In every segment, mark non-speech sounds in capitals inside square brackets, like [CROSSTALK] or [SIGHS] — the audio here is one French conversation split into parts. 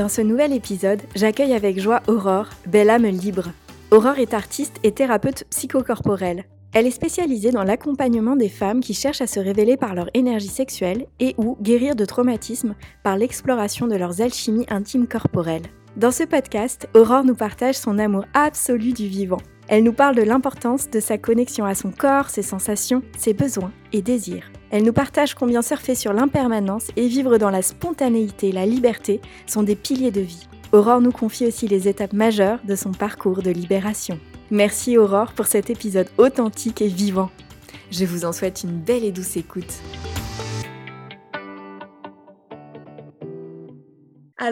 Dans ce nouvel épisode, j'accueille avec joie Aurore, belle âme libre. Aurore est artiste et thérapeute psychocorporelle. Elle est spécialisée dans l'accompagnement des femmes qui cherchent à se révéler par leur énergie sexuelle et ou guérir de traumatismes par l'exploration de leurs alchimies intimes corporelles. Dans ce podcast, Aurore nous partage son amour absolu du vivant. Elle nous parle de l'importance de sa connexion à son corps, ses sensations, ses besoins et désirs. Elle nous partage combien surfer sur l'impermanence et vivre dans la spontanéité la liberté sont des piliers de vie. Aurore nous confie aussi les étapes majeures de son parcours de libération. Merci Aurore pour cet épisode authentique et vivant. Je vous en souhaite une belle et douce écoute.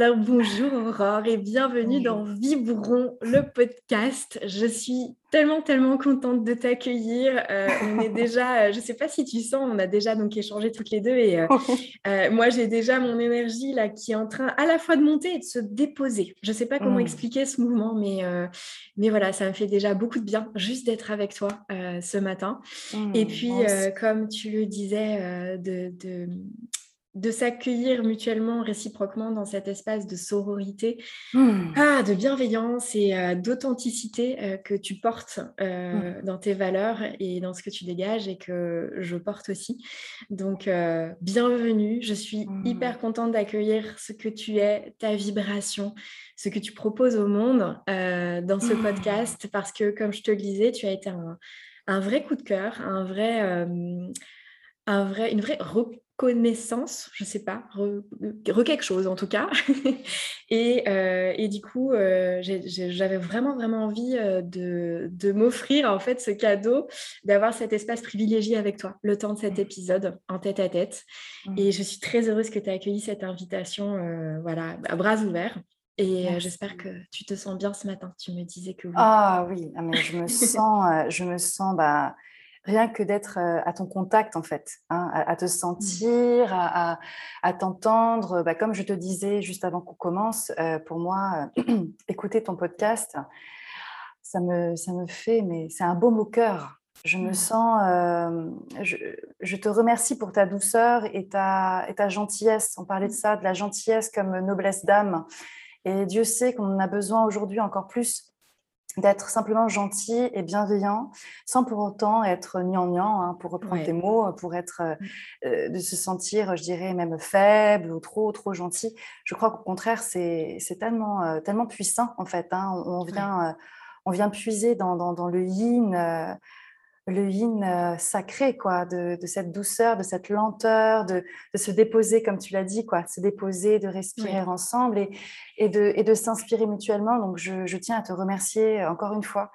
Alors bonjour Aurore et bienvenue dans Vibron, le podcast. Je suis tellement tellement contente de t'accueillir. Euh, on est [LAUGHS] déjà, euh, je ne sais pas si tu sens, on a déjà donc échangé toutes les deux et [LAUGHS] euh, moi j'ai déjà mon énergie là qui est en train à la fois de monter et de se déposer. Je ne sais pas comment mmh. expliquer ce mouvement, mais mais voilà, ça me fait déjà beaucoup de bien juste d'être avec toi ce matin. Mmh, et puis comme tu le disais de de s'accueillir mutuellement, réciproquement dans cet espace de sororité, mmh. ah, de bienveillance et euh, d'authenticité euh, que tu portes euh, mmh. dans tes valeurs et dans ce que tu dégages et que je porte aussi. Donc, bienvenue, je suis mmh. hyper contente d'accueillir ce que tu es, ta vibration, ce que tu proposes au monde dans ce podcast parce que, comme je te le disais, tu as été un, vrai coup de cœur, un vrai, un vrai, une vraie connaissance, je sais pas, re, quelque chose en tout cas. [LAUGHS] Euh, et, du coup, euh, j'avais vraiment, vraiment envie euh, de, m'offrir en fait ce cadeau, d'avoir cet espace privilégié avec toi, le temps de cet mmh. épisode en tête à tête. Mmh. Et je suis très heureuse que tu aies accueilli cette invitation, voilà, à bras ouverts. Et j'espère que tu te sens bien ce matin. Tu me disais que oui. Ah oui, ah, mais je me sens, je me sens, bah, rien que d'être euh, à ton contact, en fait, hein, à, te mmh. sentir, à, t'entendre. Bah, comme je te disais juste avant qu'on commence, euh, pour moi, [CLEARS THROAT] écouter ton podcast, ça me, ça me fait, mais c'est un beau au cœur. Je me mmh. sens, euh, je, te remercie pour ta douceur et ta, et ta gentillesse. On parlait de ça, de la gentillesse comme noblesse d'âme. Et Dieu sait qu'on en a besoin aujourd'hui encore plus d'être simplement gentil et bienveillant sans pour autant être gnangnan, hein, pour reprendre tes mots, pour être, euh, mmh. euh, de se sentir, je dirais, même faible ou trop, trop gentil. Je crois qu'au contraire, c'est tellement, euh, tellement puissant, en fait. Hein. On, vient, on vient puiser dans, dans, dans le yin le yin euh, sacré, quoi, de, cette douceur, de cette lenteur, de, se déposer, comme tu l'as dit, quoi, de se déposer, de respirer ensemble et, et, de, et de s'inspirer mutuellement. Donc, je, tiens à te remercier encore une fois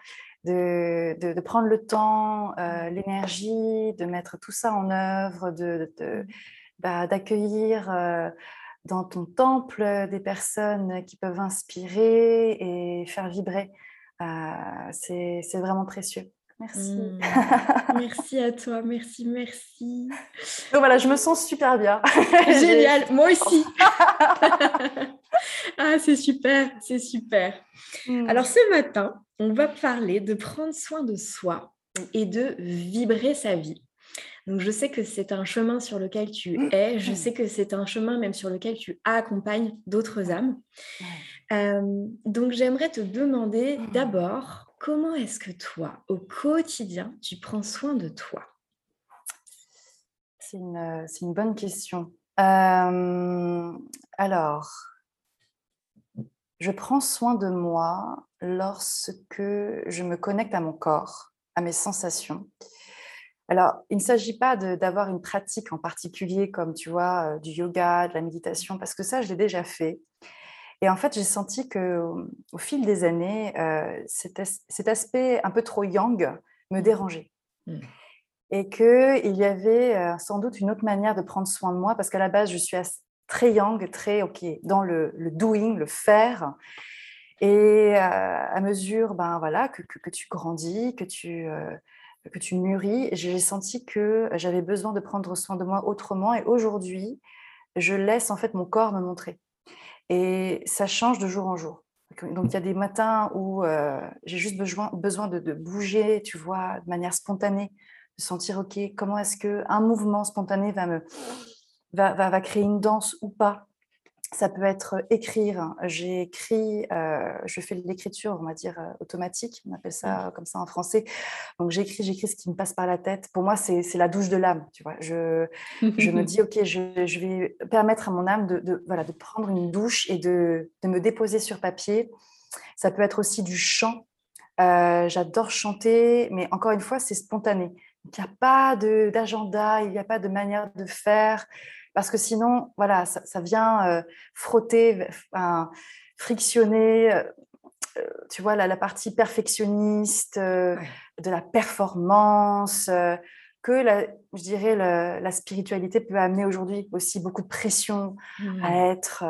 de, de prendre le temps, euh, l'énergie, de mettre tout ça en œuvre, de, bah, d'accueillir euh, dans ton temple des personnes qui peuvent inspirer et faire vibrer. c'est vraiment précieux. Merci. Mmh. [LAUGHS] merci à toi, merci, merci. Donc voilà, je me sens super bien. [LAUGHS] Génial, [LAUGHS] moi aussi. ah, c'est super, c'est super. Mmh. Alors ce matin, on va parler de prendre soin de soi et de vibrer sa vie. Donc je sais que c'est un chemin sur lequel tu mmh. es, je sais que c'est un chemin même sur lequel tu accompagnes d'autres âmes. Euh, donc j'aimerais te demander d'abord comment est-ce que toi, au quotidien, tu prends soin de toi? C'est une, une, bonne question. Euh, alors, je prends soin de moi lorsque je me connecte à mon corps, à mes sensations. Alors, il ne s'agit pas d'avoir une pratique en particulier comme, tu vois, euh, du yoga, de la méditation, parce que ça, je l'ai déjà fait. Et en fait, j'ai senti que au fil des années, euh, cet, aspect un peu trop yang me mmh. dérangeait. Mmh. Et qu'il y avait euh, sans doute une autre manière de prendre soin de moi, parce qu'à la base, je suis très yang, très ok, dans le, doing, le faire. Et à mesure ben, voilà, que, tu grandis, que tu, que tu mûris, j'ai senti que j'avais besoin de prendre soin de moi autrement. Et aujourd'hui, je laisse en fait mon corps me montrer. Et ça change de jour en jour. Donc il y a des matins où euh, j'ai juste besoin, besoin de, bouger, tu vois, de manière spontanée, de sentir, OK, comment est-ce qu'un mouvement spontané va, me, va, va, va créer une danse ou pas? Ça peut être écrire. J'ai écrit, euh, je fais de l'écriture, on va dire euh, automatique, on appelle ça mmh. comme ça en français. Donc j'écris, j'écris ce qui me passe par la tête. Pour moi, c'est la douche de l'âme. Tu vois, je, je me dis ok, je, je, vais permettre à mon âme de, de, voilà, de prendre une douche et de, de, me déposer sur papier. Ça peut être aussi du chant. Euh, j'adore chanter, mais encore une fois, c'est spontané. Il n'y a pas d'agenda, il n'y a pas de manière de faire parce que sinon, voilà, ça, vient euh, frotter, frictionner, euh, euh, tu vois, la, partie perfectionniste, de la performance, que la, je dirais la, spiritualité peut amener aujourd'hui aussi beaucoup de pression à être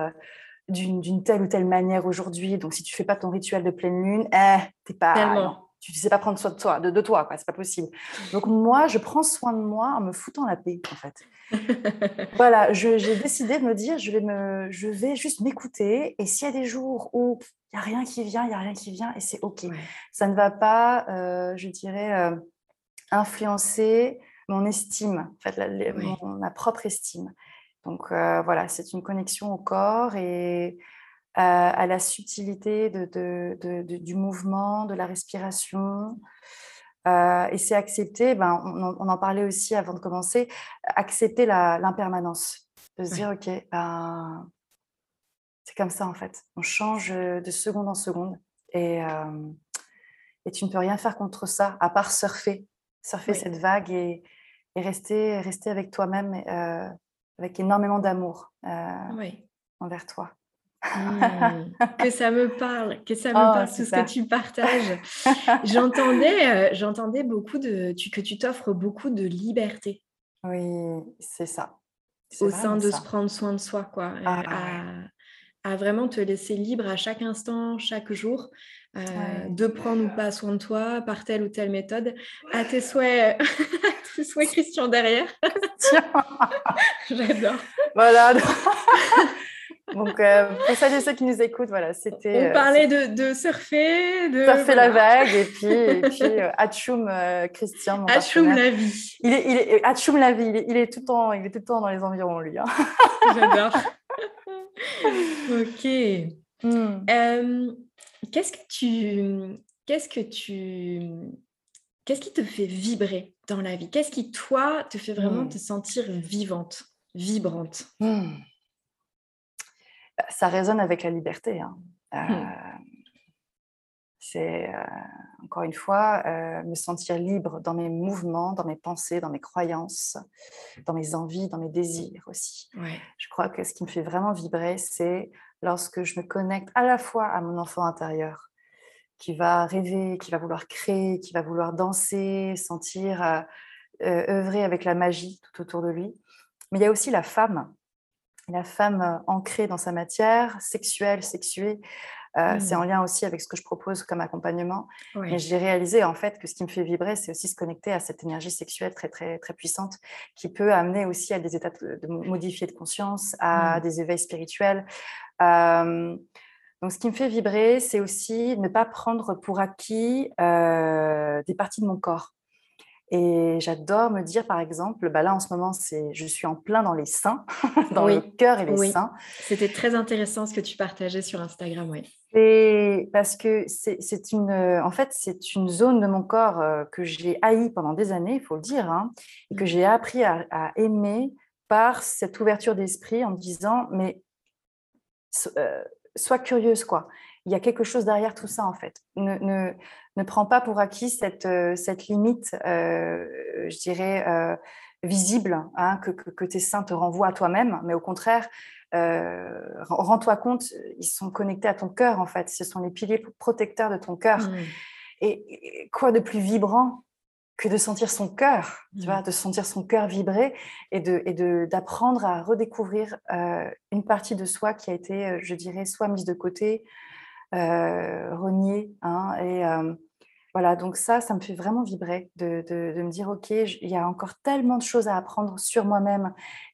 d'une telle ou telle manière aujourd'hui. Donc, si tu fais pas ton rituel de pleine lune, eh, t'es pas, tu ne sais pas prendre soin de toi, de, de toi, quoi. C'est pas possible. Donc moi, je prends soin de moi en me foutant la paix, en fait. [LAUGHS] voilà, j'ai décidé de me dire, je vais, me, je vais juste m'écouter. Et s'il y a des jours où il n'y a rien qui vient, il n'y a rien qui vient, et c'est OK. Ça ne va pas, euh, je dirais, euh, influencer mon estime, en fait, ma propre estime. Donc euh, voilà, c'est une connexion au corps et à la subtilité de, du mouvement, de la respiration. Euh, et c'est accepter, ben, on, en parlait aussi avant de commencer, accepter l'impermanence. De se dire, OK, ben, c'est comme ça en fait. On change de seconde en seconde. Et, euh, et tu ne peux rien faire contre ça, à part surfer. Surfer cette vague et, et, rester, rester avec toi-même, euh, avec énormément d'amour envers toi. Mmh. [LAUGHS] que ça me parle, que ça me oh, parle tout ce que tu partages. [LAUGHS] j'entendais, euh, j'entendais beaucoup de, tu, que tu t'offres beaucoup de liberté. Oui, c'est ça. Au sein de se prendre soin de soi, quoi. Ah, à, vraiment te laisser libre à chaque instant, chaque jour, euh, de prendre ou pas soin de toi par telle ou telle méthode. À tes souhaits, [LAUGHS] à tes souhaits Christian derrière. J'adore. Voilà. Donc, euh, pour celles et ceux qui nous écoutent, voilà, c'était. On euh, parlait de, surfer, de. Surfer la vague, et puis, et [LAUGHS] puis euh, euh Christian. Mon Atchoum la vie. Il est, il est, la vie, il est, tout le temps, il est tout le temps dans les environs, lui. Hein. J'adore. [LAUGHS] ok. Hmm. qu'est-ce que tu. Qu'est-ce que tu. Qu'est-ce qui te fait vibrer dans la vie? Qu'est-ce qui, toi, te fait vraiment hmm. te sentir vivante, vibrante? Hmm ça résonne avec la liberté. Hein. Mmh. Euh, c'est euh, encore une fois euh, me sentir libre dans mes mouvements, dans mes pensées, dans mes croyances, dans mes envies, dans mes désirs aussi. Je crois que ce qui me fait vraiment vibrer, c'est lorsque je me connecte à la fois à mon enfant intérieur, qui va rêver, qui va vouloir créer, qui va vouloir danser, sentir, œuvrer avec la magie tout autour de lui. Mais il y a aussi la femme la femme euh, ancrée dans sa matière, sexuelle, sexuée. Euh, c'est en mmh. lien aussi avec ce que je propose comme accompagnement. Et j'ai réalisé en fait que ce qui me fait vibrer, c'est aussi se connecter à cette énergie sexuelle très très très puissante qui peut amener aussi à des états de, modifier de conscience, à mmh. des éveils spirituels. Euh, donc, ce qui me fait vibrer, c'est aussi ne pas prendre pour acquis des parties de mon corps. Et j'adore me dire, par exemple, bah là en ce moment, c'est, je suis en plein dans les seins, [LAUGHS] dans le cœur et les oui. seins. C'était très intéressant ce que tu partageais sur Instagram, oui. Et parce que c'est, une, en fait, c'est une zone de mon corps euh, que j'ai haï pendant des années, il faut le dire, hein, et que mmh. j'ai appris à, aimer par cette ouverture d'esprit en me disant, mais euh, sois curieuse, quoi. Il y a quelque chose derrière tout ça, en fait. Ne, ne, ne prends pas pour acquis cette, cette limite, je dirais, visible, hein, que, que, tes seins te renvoient à toi-même, mais au contraire, euh, rends-toi compte, ils sont connectés à ton cœur, en fait. Ce sont les piliers protecteurs de ton cœur. Mmh. Et, quoi de plus vibrant que de sentir son cœur, tu vois, mmh. de sentir son cœur vibrer et de et d'apprendre à redécouvrir euh, une partie de soi qui a été, euh, je dirais, soit mise de côté, euh, reniée, hein, et voilà, donc ça, ça me fait vraiment vibrer de, de, me dire, OK, il y a encore tellement de choses à apprendre sur moi-même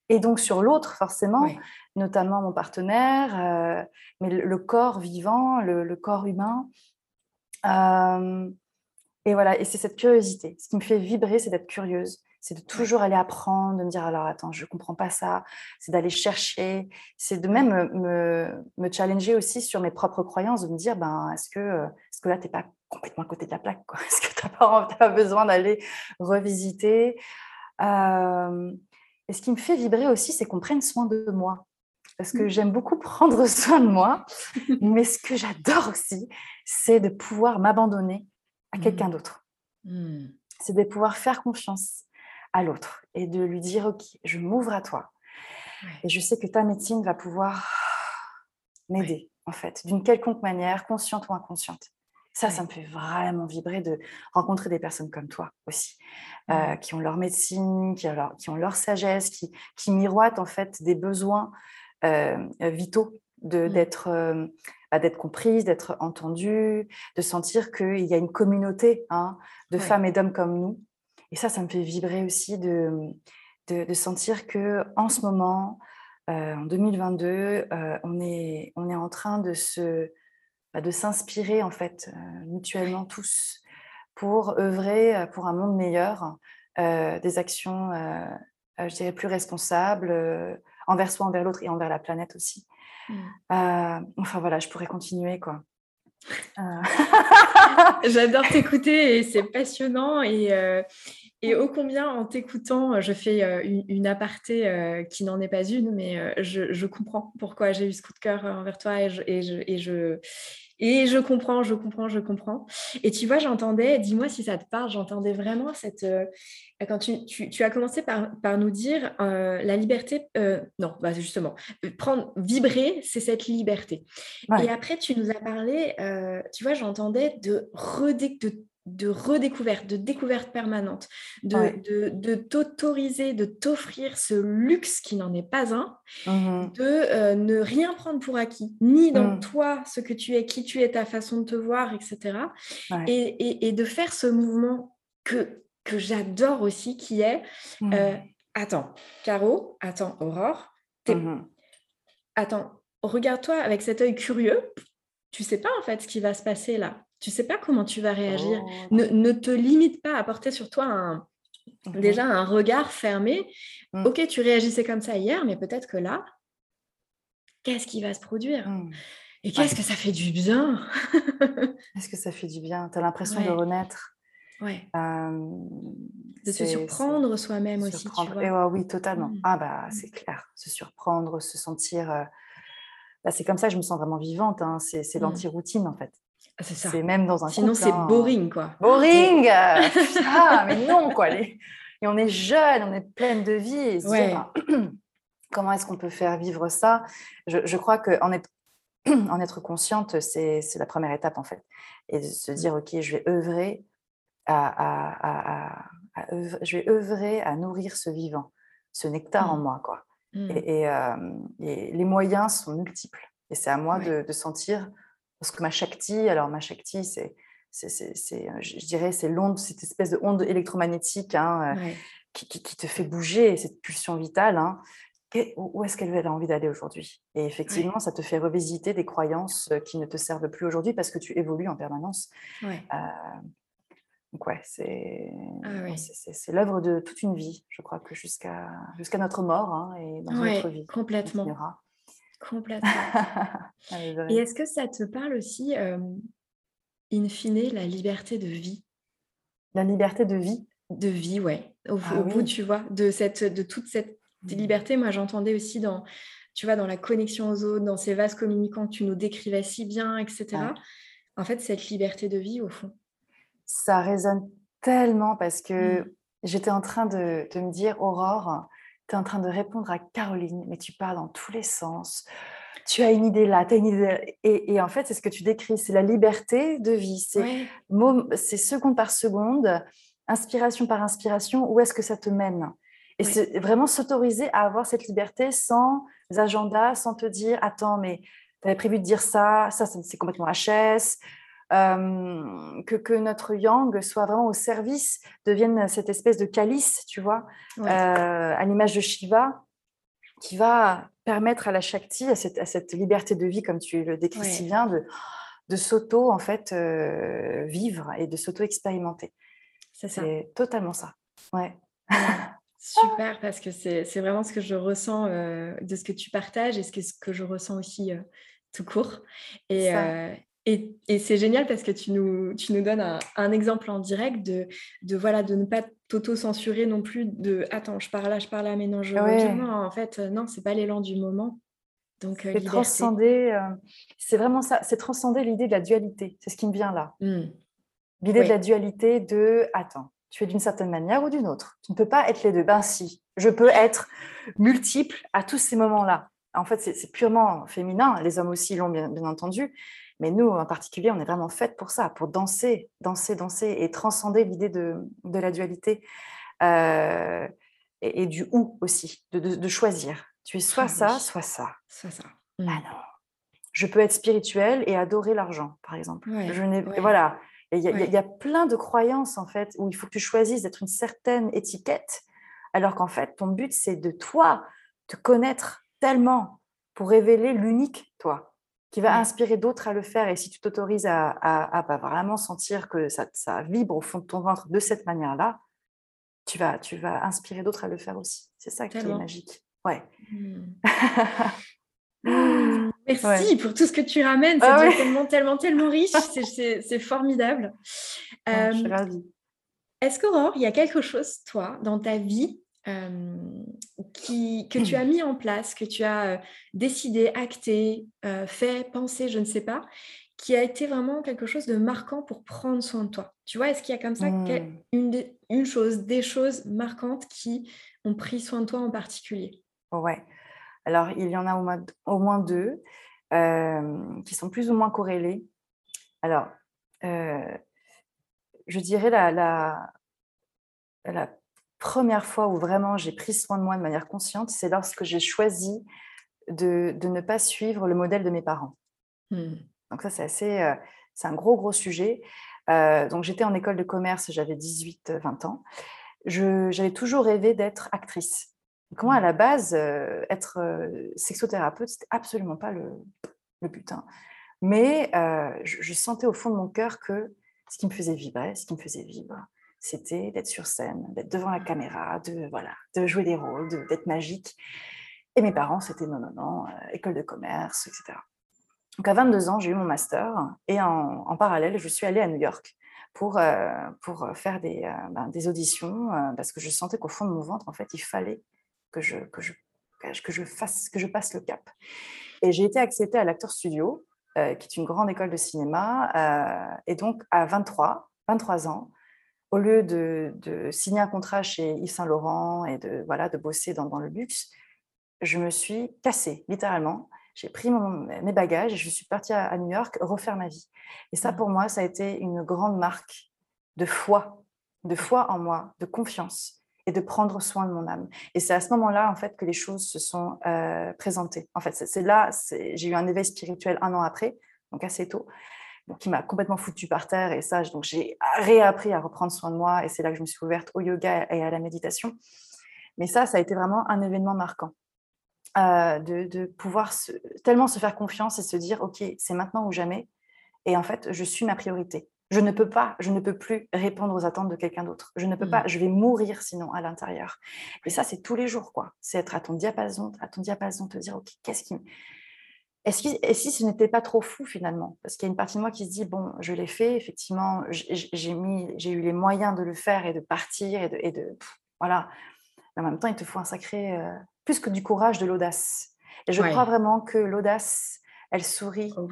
et donc sur l'autre, forcément, notamment mon partenaire, euh, mais le, corps vivant, le, corps humain. Euh, et voilà, et c'est cette curiosité. Ce qui me fait vibrer, c'est d'être curieuse. C'est de toujours aller apprendre, de me dire alors attends, je ne comprends pas ça. C'est d'aller chercher. C'est de même me, me, challenger aussi sur mes propres croyances, de me dire ben, est-ce que, est -ce que là, tu n'es pas complètement à côté de la plaque Est-ce que tu n'as pas, pas, besoin d'aller revisiter? Euh, Et ce qui me fait vibrer aussi, c'est qu'on prenne soin de moi parce que mmh. j'aime beaucoup [LAUGHS] prendre soin de moi. Mais ce que j'adore aussi, c'est de pouvoir m'abandonner à mmh. quelqu'un d'autre. Mmh. C'est de pouvoir faire confiance à l'autre et de lui dire, OK, je m'ouvre à toi. Et je sais que ta médecine va pouvoir [SIGHS] m'aider, en fait, d'une quelconque manière, consciente ou inconsciente. Ça, ça me fait vraiment vibrer de rencontrer des personnes comme toi aussi, euh, qui ont leur médecine, qui ont leur, qui ont leur sagesse, qui, qui miroitent en fait des besoins euh, vitaux de, mmh. d'être, euh, bah, d'être comprise, d'être entendue, de sentir qu'il y a une communauté hein, de femmes et d'hommes comme nous. Et ça, ça me fait vibrer aussi de, de, sentir que en ce moment, euh, en 2022, on, est, on est en train de, se, bah, de s'inspirer en fait mutuellement tous pour œuvrer pour un monde meilleur, des actions, je dirais, plus responsables, envers soi, envers l'autre et envers la planète aussi. Mmh. Euh, enfin voilà, je pourrais continuer quoi. Euh. [LAUGHS] J'adore t'écouter et c'est passionnant et, euh, et ô combien en t'écoutant, je fais une, aparté qui n'en est pas une, mais je, comprends pourquoi j'ai eu ce coup de cœur envers toi et je, et je, et je, et je comprends, je comprends, je comprends. Et tu vois, j'entendais, dis-moi si ça te parle, j'entendais vraiment cette... Euh, quand tu, tu, as commencé par, par nous dire euh, la liberté, euh, non, bah justement, prendre, vibrer, c'est cette liberté. Et après, tu nous as parlé, tu vois, j'entendais de, de de redécouverte, de découverte permanente, de, de, t'autoriser, de t'offrir ce luxe qui n'en est pas un, mmh de euh, ne rien prendre pour acquis, ni dans mmh. toi, ce que tu es, qui tu es, ta façon de te voir, etc. Et, de faire ce mouvement que, que j'adore aussi, qui est, mmh. euh, attends, Caro, attends, Aurore, attends, regarde-toi avec cet œil curieux, tu sais pas en fait ce qui va se passer là tu sais pas comment tu vas réagir. Oh. Ne, te limite pas à porter sur toi un, mmh déjà un regard fermé. Mmh. Ok, tu réagissais comme ça hier, mais peut-être que là, qu'est-ce qui va se produire? Mmh. Et [LAUGHS] qu'est-ce que ça fait du bien? Est-ce que ça fait du bien? Tu as l'impression de renaître? Ouais. de se surprendre soi-même aussi. Tu vois. oui, totalement. Ah bah c'est clair. Se surprendre, se sentir. Euh, bah, c'est comme ça que je me sens vraiment vivante. Hein. C'est l'anti-routine en fait. Ah, c'est même dans un Sinon, c'est boring, quoi. Boring Ah, [LAUGHS] mais non, quoi. Et on est jeune, on est pleine de vie. [CLEARS THROAT] comment est-ce qu'on peut faire vivre ça? Je, crois qu'en être, [CLEARS THROAT] en être consciente, c'est la première étape, en fait. Et de se dire, OK, je vais œuvrer à, je vais œuvrer à nourrir ce vivant, ce nectar en mmh. moi, quoi. Mmh. Euh, et, les moyens sont multiples. Et c'est à moi de, de sentir parce que ma Shakti, alors ma Shakti, c'est, c'est, je dirais, c'est l'onde, cette espèce de onde électromagnétique hein, euh, qui, qui, te fait bouger, cette pulsion vitale. Hein. Où est-ce qu'elle a envie d'aller aujourd'hui? Et effectivement, ça te fait revisiter des croyances euh, qui ne te servent plus aujourd'hui parce que tu évolues en permanence. Ouais. Euh, donc ouais, c'est, ah c'est, l'œuvre de toute une vie, je crois que jusqu'à, jusqu'à notre mort hein, et dans notre vie. Complètement. Complètement. [LAUGHS] Et est-ce que ça te parle aussi, in fine, la liberté de vie? La liberté de vie? De vie, ouais. Au, ah bout, tu vois, de, cette, de toute cette mmh. liberté. Moi, j'entendais aussi dans, tu vois, dans la connexion aux autres, dans ces vases communicants que tu nous décrivais si bien, etc. En fait, cette liberté de vie, au fond. Ça résonne tellement parce que mmh. j'étais en train de, de, me dire, Aurore, tu es en train de répondre à Caroline, mais tu parles dans tous les sens tu as une idée là, tu as une idée Et, en fait, c'est ce que tu décris, c'est la liberté de vie. C'est seconde par seconde, inspiration par inspiration, où est-ce que ça te mène? Et c'est vraiment s'autoriser à avoir cette liberté sans agenda, sans te dire, attends, mais tu avais prévu de dire ça, ça, c'est complètement HS. Euh, que, que, notre yang soit vraiment au service, devienne cette espèce de calice, tu vois, euh, à l'image de Shiva, qui va permettre à la Shakti, à cette, à cette, liberté de vie, comme tu le décris si bien, de, de s'auto en fait euh, vivre et de s'auto expérimenter. C'est totalement ça. Ouais. [LAUGHS] Super, parce que c'est vraiment ce que je ressens euh, de ce que tu partages et ce que, ce que je ressens aussi euh, tout court. Et, et, c'est génial parce que tu nous, tu nous donnes un, exemple en direct de, de, voilà, de ne pas t'auto-censurer non plus de attends, je parle là, je parle là, mais non, je En fait, euh, non, c'est pas l'élan du moment. Donc, euh, c'est transcender, euh, c'est vraiment ça, c'est transcender l'idée de la dualité. C'est ce qui me vient là. Mmh. L'idée de la dualité de attends, tu es d'une certaine manière ou d'une autre. Tu ne peux pas être les deux. Ben si, je peux être multiple à tous ces moments-là. En fait, c'est purement féminin. Les hommes aussi l'ont bien, bien entendu. Mais nous, en particulier, on est vraiment faites pour ça, pour danser, danser, danser et transcender l'idée de, de, la dualité euh, et, du ou aussi, de, de, choisir. Tu es soit ah ça, soit ça. Soit ça. Ah mmh. non. Je peux être spirituelle et adorer l'argent, par exemple. je Voilà. Il y, y, a plein de croyances, en fait, où il faut que tu choisisses d'être une certaine étiquette, alors qu'en fait, ton but, c'est de toi, te connaître tellement pour révéler l'unique toi qui va inspirer d'autres à le faire. Et si tu t'autorises à, à, vraiment sentir que ça, ça, vibre au fond de ton ventre de cette manière-là, tu vas, tu vas inspirer d'autres à le faire aussi. C'est ça qui est magique. Ouais. Mmh. Mmh. [LAUGHS] Merci pour tout ce que tu ramènes. C'est ah tellement, tellement, tellement riche. [LAUGHS] C'est formidable. je suis ravie. Est-ce qu'Aurore, il y a quelque chose, toi, dans ta vie qui, que tu as mis en place, que tu as décidé, acté, fait, pensé, je ne sais pas, qui a été vraiment quelque chose de marquant pour prendre soin de toi Tu vois, est-ce qu'il y a comme ça mmh. une, une, chose, des choses marquantes qui ont pris soin de toi en particulier? Ouais. Alors, il y en a au moins, au moins deux qui sont plus ou moins corrélées. Alors, je dirais la, la, la première fois où vraiment j'ai pris soin de moi de manière consciente, c'est lorsque j'ai choisi de, ne pas suivre le modèle de mes parents. Hmm. Donc ça, c'est assez, euh, c'est un gros, gros sujet. Euh, donc j'étais en école de commerce, j'avais 18-20 ans. j'avais toujours rêvé d'être actrice. Donc moi, à la base, euh, être sexothérapeute, c'était absolument pas le, le but. Hein. Mais je, je, sentais au fond de mon cœur que ce qui me faisait vibrer, ce qui me faisait vibrer, c'était d'être sur scène, d'être devant la caméra, de, voilà, de jouer des rôles, d'être magique. Et mes parents, c'était non, non, non, euh, école de commerce, etc. Donc à 22 ans, j'ai eu mon master et en, parallèle, je suis allée à New York pour, euh, pour faire des, euh, ben, des auditions parce que je sentais qu'au fond de mon ventre, en fait, il fallait que je, que je, que je, fasse, que je passe le cap. Et j'ai été acceptée à l'Acteur Studio, qui est une grande école de cinéma. et donc, à 23, 23 ans, au lieu de, signer un contrat chez Yves Saint Laurent et de, voilà, de bosser dans, le luxe, je me suis cassée, littéralement. J'ai pris mes bagages et je suis partie à, New York refaire ma vie. Et ça, mmh. pour moi, ça a été une grande marque de foi, de foi en moi, de confiance et de prendre soin de mon âme. Et c'est à ce moment-là, en fait, que les choses se sont euh, présentées. En fait, c'est là, j'ai eu un éveil spirituel un an après, donc assez tôt qui m'a complètement foutu par terre. Et ça, donc j'ai réappris à reprendre soin de moi. Et c'est là que je me suis ouverte au yoga et à la méditation. Mais ça, ça a été vraiment un événement marquant. Euh, de, pouvoir tellement se faire confiance et se dire, OK, c'est maintenant ou jamais. Et en fait, je suis ma priorité. Je ne peux pas, je ne peux plus répondre aux attentes de quelqu'un d'autre. Je ne peux pas, mmh. je vais mourir sinon à l'intérieur. Et ça, c'est tous les jours, quoi. C'est être à ton diapason, à ton diapason, te dire, OK, qu'est-ce qui, et si ce n'était pas trop fou finalement? Parce qu'il y a une partie de moi qui se dit, bon, je l'ai fait, effectivement, j'ai eu les moyens de le faire et de partir et de... Et de voilà. Mais en même temps, il te faut un sacré... Euh, plus que du courage, de l'audace. Et je crois vraiment que l'audace, elle sourit. Oh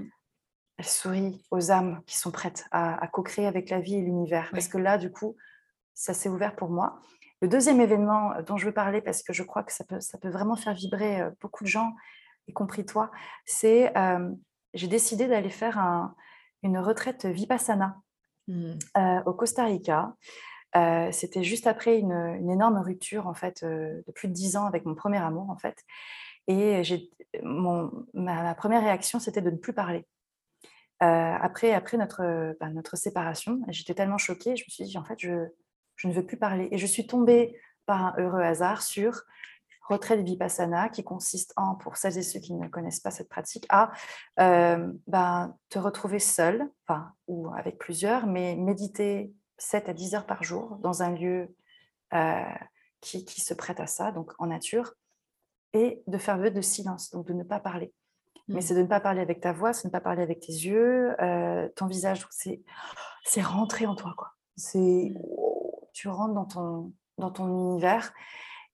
elle sourit aux âmes qui sont prêtes à, co-créer avec la vie et l'univers. Parce que là, du coup, ça s'est ouvert pour moi. Le deuxième événement dont je veux parler, parce que je crois que ça peut, ça peut vraiment faire vibrer euh, beaucoup de gens, y compris toi, c'est euh, j'ai décidé d'aller faire une retraite Vipassana mmh. euh, au Costa Rica. C'était juste après une, énorme rupture, en fait, de plus de dix ans avec mon premier amour, en fait. Et mon, ma, première réaction, c'était de ne plus parler. après après notre, bah, notre séparation, j'étais tellement choquée, je me suis dit, en fait, je, je ne veux plus parler. Et je suis tombée par un heureux hasard sur retraite vipassana qui consiste en, pour celles et ceux qui ne connaissent pas cette pratique, à euh, ben, te retrouver seul, enfin, ou avec plusieurs, mais méditer 7 à 10 heures par jour dans un lieu euh, qui, qui, se prête à ça, donc en nature, et de faire vœu de silence, donc de ne pas parler. Mais mmh. c'est de ne pas parler avec ta voix, c'est de ne pas parler avec tes yeux, euh, ton visage, c'est rentrer en toi, quoi. C'est mmh tu rentres dans ton, dans ton univers.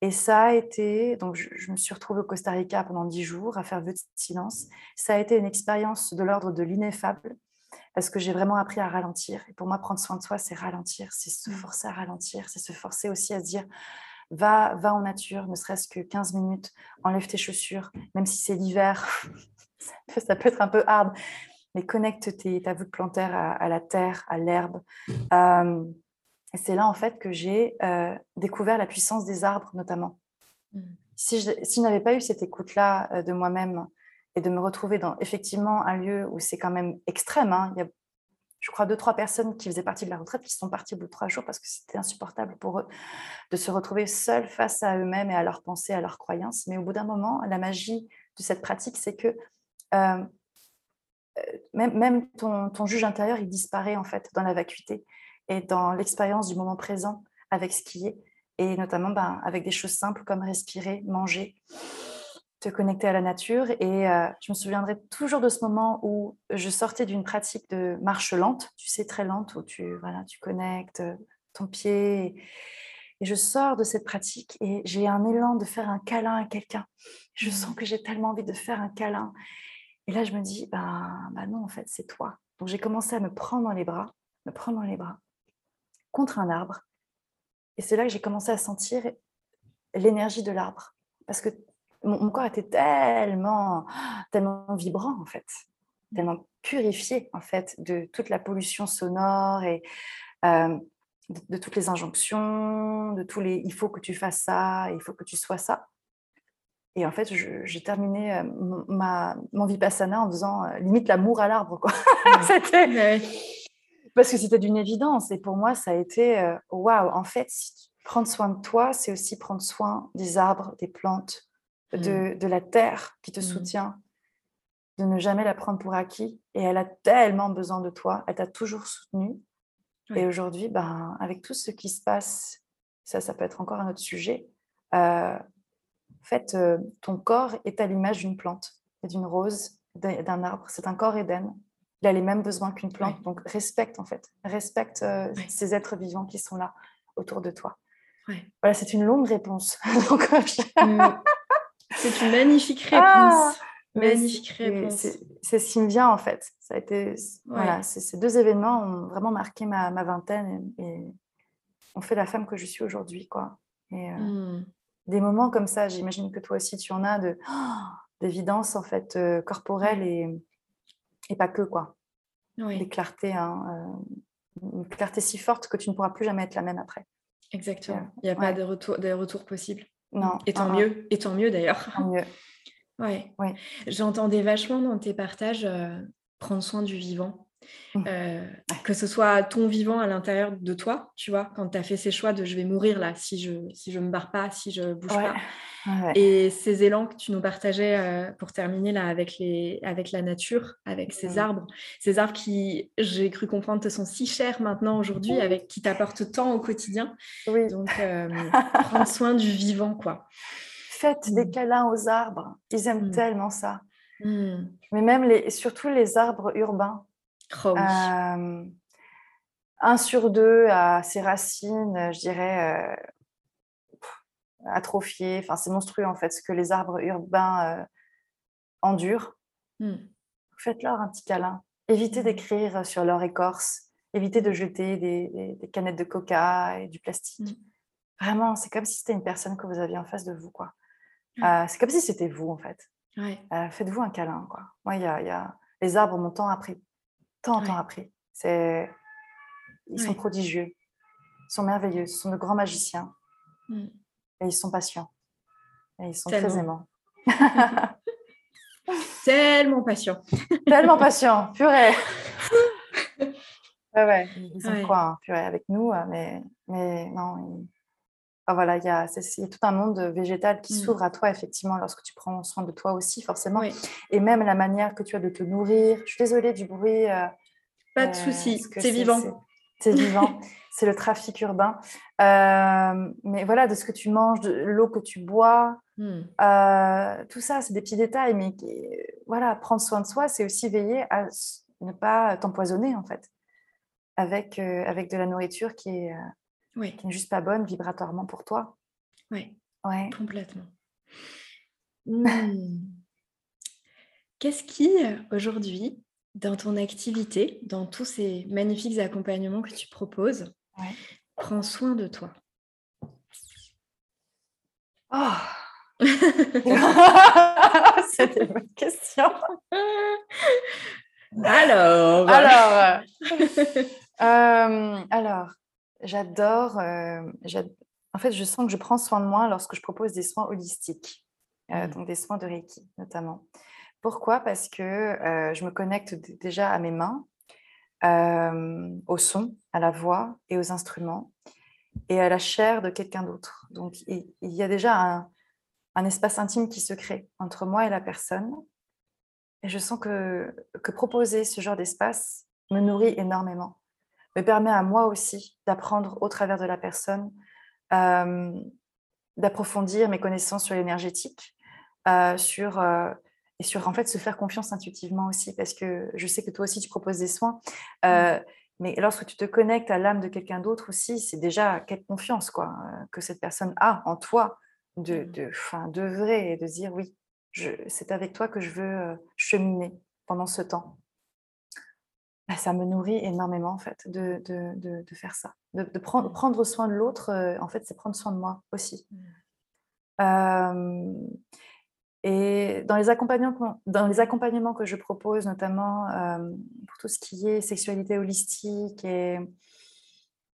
Et ça a été, donc je, me suis retrouvée au Costa Rica pendant dix jours à faire vœu de silence. Ça a été une expérience de l'ordre de l'ineffable parce que j'ai vraiment appris à ralentir. Et pour moi, prendre soin de soi, c'est ralentir, c'est se mmh. forcer à ralentir, c'est se forcer aussi à se dire va, va en nature, ne serait-ce que 15 minutes, enlève tes chaussures, même si c'est l'hiver, [LAUGHS] ça peut être un peu hard, mais connecte tes, ta voûte plantaire à, la terre, à l'herbe. Euh, et c'est là, en fait, que j'ai euh, découvert la puissance des arbres, notamment. Mmh. Si je, si n'avais pas eu cette écoute-là euh, de moi-même et de me retrouver dans effectivement un lieu où c'est quand même extrême, hein, il y a, je crois, deux, trois personnes qui faisaient partie de la retraite qui sont parties au bout de trois jours parce que c'était insupportable pour eux de se retrouver seuls face à eux-mêmes et à leurs pensées, à leurs croyances. Mais au bout d'un moment, la magie de cette pratique, c'est que euh, même, même ton, ton, juge intérieur, il disparaît en fait dans la vacuité et dans l'expérience du moment présent avec ce qui est, et notamment ben, avec des choses simples comme respirer, manger, te connecter à la nature. Et euh, je me souviendrai toujours de ce moment où je sortais d'une pratique de marche lente, tu sais, très lente, où tu, voilà, tu connectes euh, ton pied. Et je sors de cette pratique et j'ai un élan de faire un câlin à quelqu'un. Je mmh. sens que j'ai tellement envie de faire un câlin. Et là, je me dis, ben, ben non, en fait, c'est toi. Donc j'ai commencé à me prendre dans les bras, me prendre dans les bras contre un arbre. Et c'est là que j'ai commencé à sentir l'énergie de l'arbre. Parce que mon, corps était tellement, tellement vibrant, en fait, tellement purifié, en fait, de toute la pollution sonore et euh, de, toutes les injonctions, de tous les il faut que tu fasses ça, il faut que tu sois ça. Et en fait, j'ai terminé euh, ma, mon vipassana en faisant euh, limite l'amour à l'arbre. Quoi. [LAUGHS] C'était parce que c'était d'une évidence. Et pour moi, ça a été euh, waouh, en fait, prendre soin de toi, c'est aussi prendre soin des arbres, des plantes, de, mmh. la terre qui te mmh. soutient, de ne jamais la prendre pour acquis. Et elle a tellement besoin de toi, elle t'a toujours soutenu. Et aujourd'hui, ben, avec tout ce qui se passe, ça, ça peut être encore un autre sujet. Euh, en fait, euh, ton corps est à l'image d'une plante, d'une rose, d'un arbre. C'est un corps Éden il a les mêmes besoins qu'une plante. Donc, respecte en fait, respecte euh, ces êtres vivants qui sont là autour de toi. Voilà, c'est une longue réponse. [LAUGHS] Euh, mm. c'est une magnifique ah, réponse. magnifique réponse. C'est ce qui me vient en fait. Ça a été, voilà, ces deux événements ont vraiment marqué ma, ma vingtaine et, ont fait la femme que je suis aujourd'hui, quoi. Et euh, mm. des moments comme ça, j'imagine que toi aussi tu en as de [GASPS] d'évidence en fait corporelle et et pas que, quoi. Des clartés, hein, euh, une clarté si forte que tu ne pourras plus jamais être la même après. Exactement. Il n'y a pas de retour, de retour possible. Non. Et tant mieux. Et tant mieux d'ailleurs. Tant mieux. Ouais. J'entendais vachement dans tes partages euh, prendre soin du vivant. Mmh. Euh, que ce soit ton vivant à l'intérieur de toi, tu vois, quand tu as fait ces choix de je vais mourir là, si je si je me barre pas, si je bouge pas. Et ces élans que tu nous partageais euh, pour terminer là avec, les, avec la nature, avec ces arbres, ces arbres qui, j'ai cru comprendre, te sont si chers maintenant aujourd'hui, avec qui t'apportent tant au quotidien. Donc, euh, [LAUGHS] prendre soin du vivant, quoi. Faites des mmh. câlins aux arbres, ils aiment mmh. tellement ça. Mmh. Mais même les, surtout les arbres urbains. Oh euh, un sur deux à ses racines, je dirais, atrophié. Enfin, c'est monstrueux en fait ce que les arbres urbains endurent, hmm. faites-leur un petit câlin. Évitez hmm. d'écrire sur leur écorce. Évitez de jeter des, canettes de coca et du plastique. Vraiment, c'est comme si c'était une personne que vous aviez en face de vous. quoi. Euh, c'est comme si c'était vous, en fait. Euh, faites-vous un câlin. Quoi. Moi, il y a, les arbres m'ont tant appris. Tant, tant appris. C'est... Ils sont prodigieux. Ils sont merveilleux. Ce sont de grands magiciens. Mm. Et ils sont patients. Et ils sont très aimants. [LAUGHS] Tellement patients. [LAUGHS] Tellement patients. Purée. [LAUGHS] Ouais, ouais. Ils sont quoi, hein, purée, avec nous. Euh, mais, mais non, voilà, il y, a, tout un monde végétal qui mmh. s'ouvre à toi, effectivement, lorsque tu prends soin de toi aussi, forcément. Et même la manière que tu as de te nourrir. Je suis désolée du bruit. Euh, Pas de euh, souci, c'est vivant. C'est vivant. [LAUGHS] c'est le trafic urbain. Euh, mais voilà, de ce que tu manges, de l'eau que tu bois, mmh. tout ça, c'est des petits détails. Mais voilà, prendre soin de soi, c'est aussi veiller à ne pas t'empoisonner, en fait, avec, avec de la nourriture qui est oui. qui n'est juste pas bonne vibratoirement pour toi. Oui, ouais. complètement. Hmm. Qu'est-ce qui, aujourd'hui, dans ton activité, dans tous ces magnifiques accompagnements que tu proposes, prend soin de toi? Oh [LAUGHS] [LAUGHS] C'est une bonne question. Alors, alors, euh, [LAUGHS] alors, J'adore. Euh, en fait, je sens que je prends soin de moi lorsque je propose des soins holistiques, euh, mmh. donc des soins de Reiki notamment. Pourquoi? Parce que euh, je me connecte déjà à mes mains, au son, à la voix et aux instruments et à la chair de quelqu'un d'autre. Donc, il, y a déjà un, un, espace intime qui se crée entre moi et la personne. Et je sens que, que proposer ce genre d'espace me nourrit énormément me permet à moi aussi d'apprendre au travers de la personne, euh, d'approfondir mes connaissances sur l'énergétique, euh, sur, euh, et sur en fait se faire confiance intuitivement aussi, parce que je sais que toi aussi tu proposes des soins. Mmh. Mais lorsque tu te connectes à l'âme de quelqu'un d'autre aussi, c'est déjà quelle confiance quoi, que cette personne a en toi de, mmh. de, fin, de vrai et de dire oui, c'est avec toi que je veux cheminer pendant ce temps. Bah, ça me nourrit énormément en fait de, de, de, faire ça. De, prendre, mmh. prendre soin de l'autre, euh, en fait, c'est prendre soin de moi aussi. Mmh. et dans les, accompagnements, dans les accompagnements que je propose, notamment pour tout ce qui est sexualité holistique, et,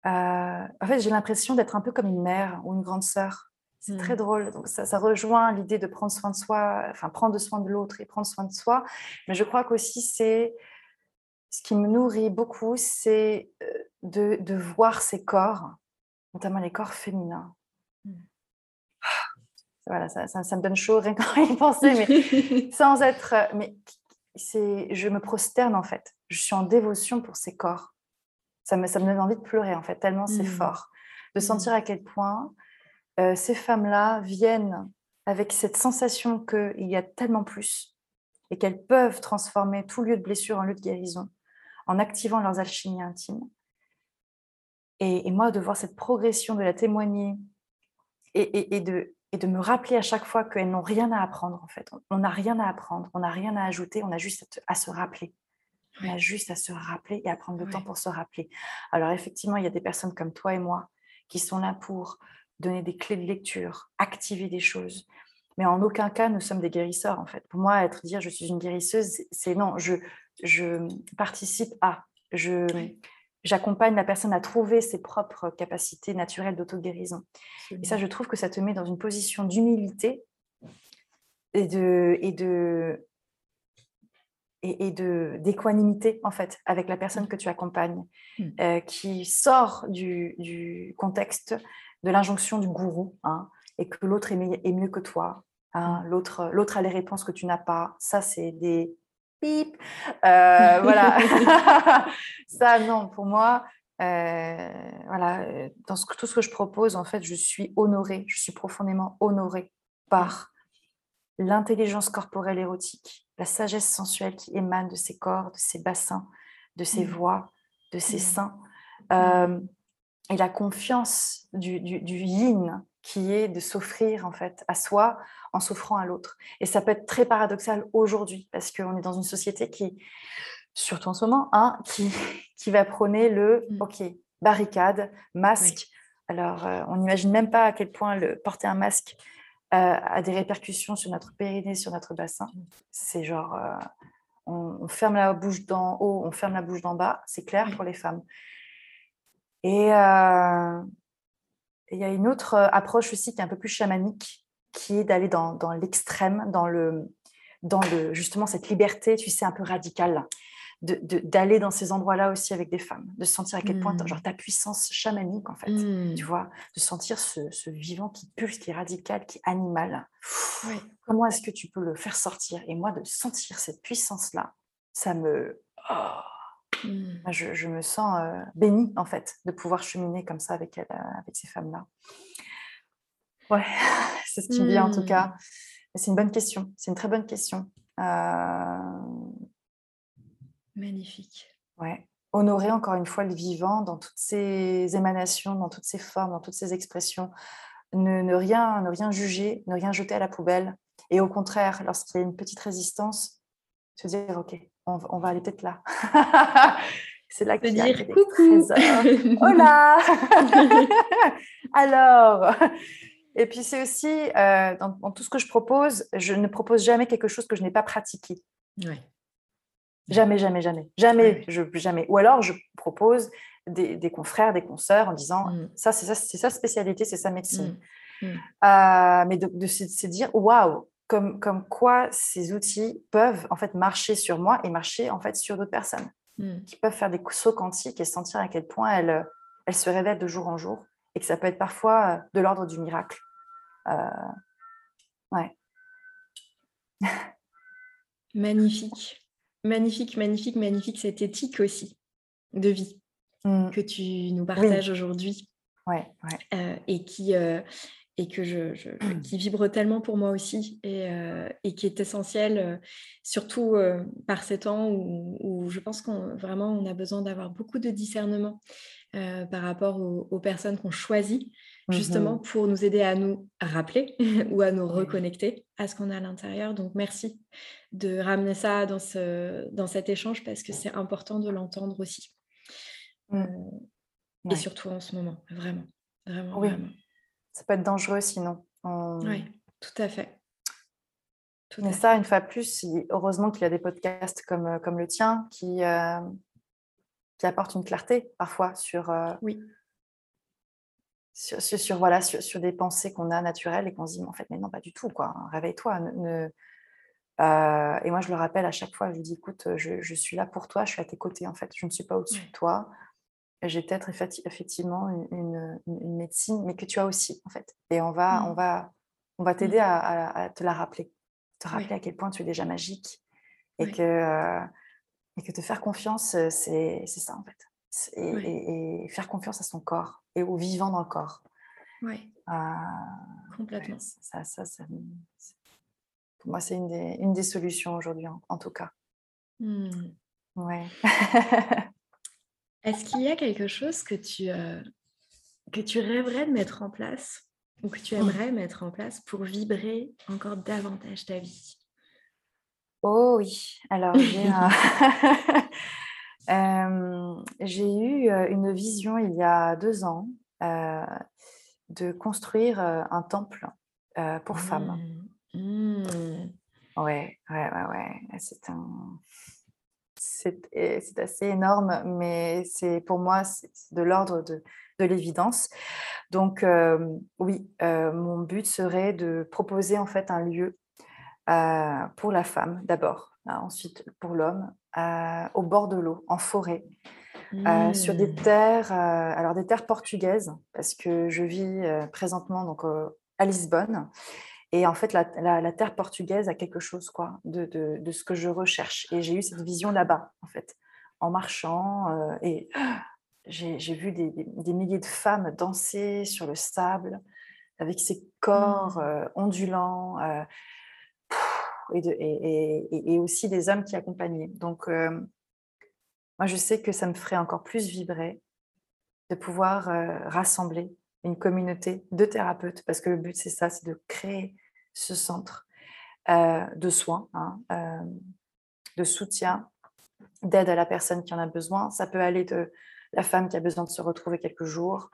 euh, en fait, j'ai l'impression d'être un peu comme une mère ou une grande sœur. C'est très mmh. drôle. Donc ça, ça rejoint l'idée de prendre soin de soi, enfin prendre soin de l'autre et prendre soin de soi. Mais je crois qu'aussi c'est ce qui me nourrit beaucoup, c'est euh, de, de, voir ces corps, notamment les corps féminins. Mmh. Voilà, ça, ça, me donne chaud rien qu'à y penser, mais [LAUGHS] sans être. Euh, mais c'est, je me prosterne en fait. Je suis en dévotion pour ces corps. Ça me, ça me donne envie de pleurer en fait, tellement c'est mmh. fort. De mmh. sentir à quel point euh, ces femmes-là viennent avec cette sensation qu'il y a tellement plus et qu'elles peuvent transformer tout lieu de blessure en lieu de guérison en activant leurs alchimies intimes. Et, moi, de voir cette progression, de la témoigner et, de, et de me rappeler à chaque fois qu'elles n'ont rien à apprendre, en fait. On n'a rien à apprendre, on n'a rien à ajouter, on a juste à, se rappeler. On a juste à se rappeler et à prendre le temps pour se rappeler. Alors effectivement, il y a des personnes comme toi et moi qui sont là pour donner des clés de lecture, activer des choses. Mais en aucun cas, nous sommes des guérisseurs, en fait. Pour moi, être dire je suis une guérisseuse, c'est non, je, je participe à, je, j'accompagne la personne à trouver ses propres capacités naturelles d'auto-guérison. Et ça, je trouve que ça te met dans une position d'humilité et de, et de, et, de d'équanimité en fait avec la personne que tu accompagnes, mmh. euh, qui sort du, du, contexte de l'injonction du gourou, hein, et que l'autre est, est, mieux que toi, hein, l'autre l'autre a les réponses que tu n'as pas. Ça, c'est des euh, voilà. [LAUGHS] ça, non, pour moi, euh, voilà, dans tout ce que je propose, en fait, je suis honorée, je suis profondément honorée par l'intelligence corporelle érotique, la sagesse sensuelle qui émane de ces corps, de ces bassins, de ces mmh. voix, de ces mmh. seins, mmh. Euh, et la confiance du, du, yin qui est de s'offrir en fait à soi en s'offrant à l'autre. Et ça peut être très paradoxal aujourd'hui parce qu'on est dans une société qui, surtout en ce moment, hein, [LAUGHS] qui, qui va prôner le mmh. OK, barricade, masque. Alors, euh, on n'imagine même pas à quel point le, porter un masque euh, a des répercussions sur notre périnée, sur notre bassin. Mmh. C'est genre, euh, on, ferme la bouche d'en haut, on ferme la bouche d'en bas, c'est clair pour les femmes. Et il y a une autre approche aussi qui est un peu plus chamanique, qui est d'aller dans, dans l'extrême, dans le, dans le, justement cette liberté, tu sais, un peu radicale d'aller dans ces endroits-là aussi avec des femmes, de sentir à quel point, mmh. genre ta puissance chamanique en fait, mmh. tu vois, de sentir ce, vivant qui pulse, qui est radical, qui est animal. Comment est-ce que tu peux le faire sortir? Et moi, de sentir cette puissance-là, ça me... Oh, mmh. je, me sens euh, bénie en fait de pouvoir cheminer comme ça avec, elle, euh, avec ces femmes-là. Ouais, [LAUGHS] c'est ce qui me vient en tout cas. C'est une bonne question, c'est une très bonne question. Euh, Magnifique. Ouais. Honorer encore une fois le vivant dans toutes ses émanations, dans toutes ses formes, dans toutes ses expressions. Ne, rien, ne rien juger, ne rien jeter à la poubelle. Et au contraire, lorsqu'il y a une petite résistance, se dire OK, on, va aller peut-être là. [LAUGHS] C'est là qu'il y a des coucou. [LAUGHS] Hola [LAUGHS] Alors Et puis c'est aussi, euh, dans, tout ce que je propose, je ne propose jamais quelque chose que je n'ai pas pratiqué. Ouais. Jamais, jamais, jamais. Jamais, je, jamais. Ou alors, je propose des, confrères, des consoeurs en disant mmh. ça, c'est ça, c'est sa spécialité, c'est sa médecine. Mmh. Mmh. Euh, mais de, se dire waouh, comme, comme quoi ces outils peuvent en fait marcher sur moi et marcher en fait sur d'autres personnes qui peuvent faire des sauts quantiques et sentir à quel point elles, elles se révèlent de jour en jour et que ça peut être parfois euh, de l'ordre du miracle. Euh, ouais. [LAUGHS] Magnifique. Magnifique, magnifique, magnifique cette éthique aussi de vie mmh. que tu nous partages aujourd'hui. Ouais, ouais. Euh, et qui euh, et que je, mmh. qui vibre tellement pour moi aussi et, euh, et qui est essentiel surtout par ces temps où, je pense qu'on vraiment on a besoin d'avoir beaucoup de discernement par rapport aux, personnes qu'on choisit justement mmh pour nous aider à nous rappeler [LAUGHS] ou à nous reconnecter à ce qu'on a à l'intérieur. Donc merci de ramener ça dans, ce, dans cet échange parce que c'est important de l'entendre aussi. Mmh. Euh, et surtout en ce moment, vraiment. Vraiment, oui. Ça peut être dangereux sinon. Oui, tout à fait. Mais ça, une fois plus, heureusement qu'il y a des podcasts comme, euh, comme le tien qui, euh, qui apportent une clarté parfois sur, oui sur, voilà, sur, des pensées qu'on a naturelles et qu'on se dit, mais en fait, mais non, pas du tout, quoi. Réveille-toi. Ne, euh, et moi, je le rappelle à chaque fois, je lui dis, écoute, je, suis là pour toi, je suis à tes côtés, en fait. Je ne suis pas au-dessus de toi. J'ai peut-être effectivement une, médecine, mais que tu as aussi, en fait. Et on va, on mmh. va, on va t'aider mmh. à, te la rappeler. Te rappeler à quel point tu es déjà magique. Et, que, euh, et que te faire confiance, c'est ça, en fait et, faire confiance à son corps et au vivant dans le corps. Oui. Euh, Complètement. ça, ça, ça, pour moi, c'est une des, une des solutions aujourd'hui, en, tout cas. Mmh. Ouais. [LAUGHS] Est-ce qu'il y a quelque chose que tu, euh, que tu rêverais de mettre en place ou que tu aimerais mettre en place pour vibrer encore davantage ta vie? Oh oui, alors j'ai [LAUGHS] un... [LAUGHS] j'ai eu une vision il y a deux ans de construire un temple pour femmes. Mmh. Mmh. Ouais, ouais, ouais, ouais. C'est un... C'est assez énorme, mais c'est pour moi, c'est de l'ordre de, de l'évidence. Donc, oui, mon but serait de proposer en fait un lieu pour la femme d'abord, hein, ensuite pour l'homme, euh, au bord de l'eau, en forêt, euh, sur des mmh. terres, euh, alors des terres portugaises, parce que je vis présentement donc à Lisbonne. Et en fait, la, terre portugaise a quelque chose quoi, de, de, ce que je recherche. Et j'ai eu cette vision là-bas, en fait, en marchant. et [GASPS] j'ai vu des, des, milliers de femmes danser sur le sable, avec ces corps mmh. ondulants et, aussi des hommes qui accompagnaient. Donc, euh, moi, je sais que ça me ferait encore plus vibrer de pouvoir euh, rassembler une communauté de thérapeutes, parce que le but, c'est ça, c'est de créer ce centre euh, de soins, hein, euh, de soutien, d'aide à la personne qui en a besoin. Ça peut aller de la femme qui a besoin de se retrouver quelques jours,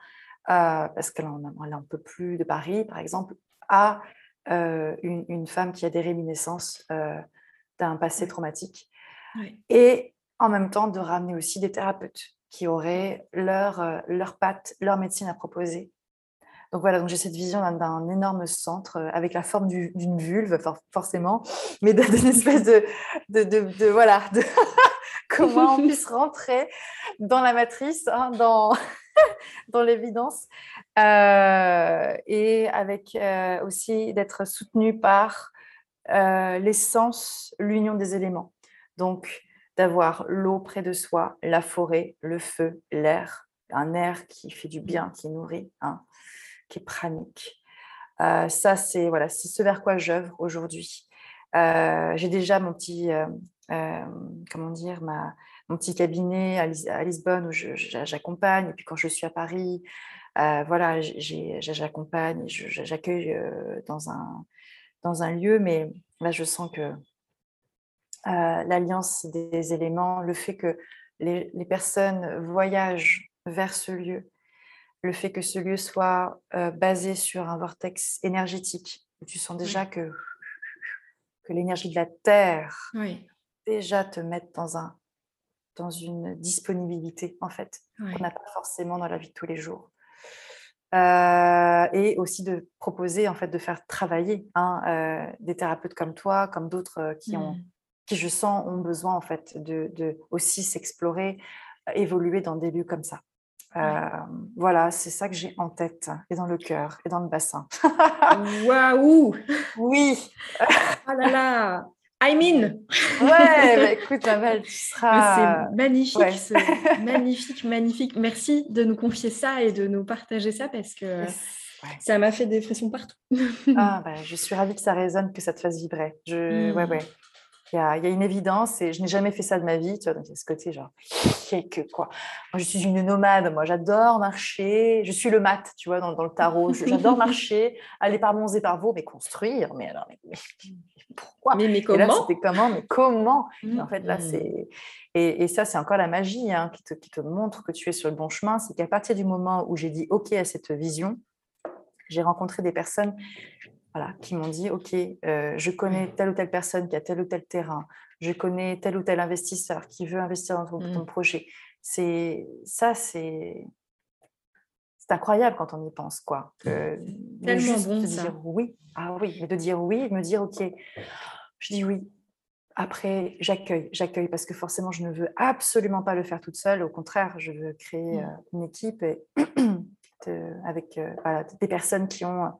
euh, parce qu'elle n'en peut plus de Paris, par exemple, à une, femme qui a des réminiscences d'un passé traumatique. Et en même temps, de ramener aussi des thérapeutes qui auraient leur, leur patte, leur médecine à proposer donc voilà, donc j'ai cette vision d'un énorme centre euh, avec la forme d'une vulve, forcément, mais d'une espèce de, de, de, voilà, [LAUGHS] comment on puisse [LAUGHS] rentrer dans la matrice, hein, dans, [LAUGHS] dans l'évidence, euh, et avec euh, aussi d'être soutenu par l'essence, l'union des éléments. Donc d'avoir l'eau près de soi, la forêt, le feu, l'air, un air qui fait du bien, qui nourrit. Hein qui est pranique. Euh, ça, c'est voilà, ce vers quoi j'œuvre aujourd'hui. Euh, j'ai déjà mon petit, euh, comment dire, ma, mon petit cabinet à, Lisbonne où j'accompagne. Et puis quand je suis à Paris, voilà, j'accompagne, j'accueille dans un, dans un lieu. Mais là, je sens que l'alliance des éléments, le fait que les, les personnes voyagent vers ce lieu, le fait que ce lieu soit euh, basé sur un vortex énergétique, où tu sens déjà que, que l'énergie de la Terre déjà te met dans, un, dans une disponibilité, en fait, qu'on n'a pas forcément dans la vie de tous les jours. Euh, et aussi de proposer, en fait, de faire travailler hein, euh, des thérapeutes comme toi, comme d'autres qui, ont, mmh. qui, je sens, ont besoin, en fait, de, de aussi s'explorer, évoluer dans des lieux comme ça. Euh, voilà, c'est ça que j'ai en tête et dans le cœur et dans le bassin. Waouh [LAUGHS] Oui Oh là là I mean Ouais, bah, [LAUGHS] écoute, Amel, tu seras... C'est magnifique, magnifique, magnifique. Merci de nous confier ça et de nous partager ça parce que ça m'a fait des frissons partout. ah, [LAUGHS] bah, je suis ravie que ça résonne, que ça te fasse vibrer. Je... Ouais, mmh. ouais. Il y, a, une évidence et je n'ai jamais fait ça de ma vie, tu vois, donc il y a ce côté genre, [LAUGHS] que quoi. Moi, je suis une nomade, moi, j'adore marcher, je suis le mat, tu vois, dans, le tarot, j'adore [LAUGHS] marcher, aller par Mons et par Vaux, mais construire, mais alors, mais, pourquoi? Mais, mais comment? C'était comment? Mais comment? En fait, là, mmh. c'est... Et, ça, c'est encore la magie hein, qui, te, qui te montre que tu es sur le bon chemin, c'est qu'à partir du moment où j'ai dit OK à cette vision, j'ai rencontré des personnes voilà, qui m'ont dit, OK, euh, je connais telle ou telle personne qui a tel ou tel terrain, je connais tel ou tel investisseur qui veut investir dans ton, mmh. projet. C'est ça, c'est c'est incroyable quand on y pense, quoi. Tellement bon, de dire oui, ah oui, mais de dire oui, de me dire OK, je dis oui. Après, j'accueille, j'accueille parce que forcément, je ne veux absolument pas le faire toute seule. Au contraire, je veux créer mmh. euh, une équipe et [CLEARS THROAT] avec euh, des personnes qui ont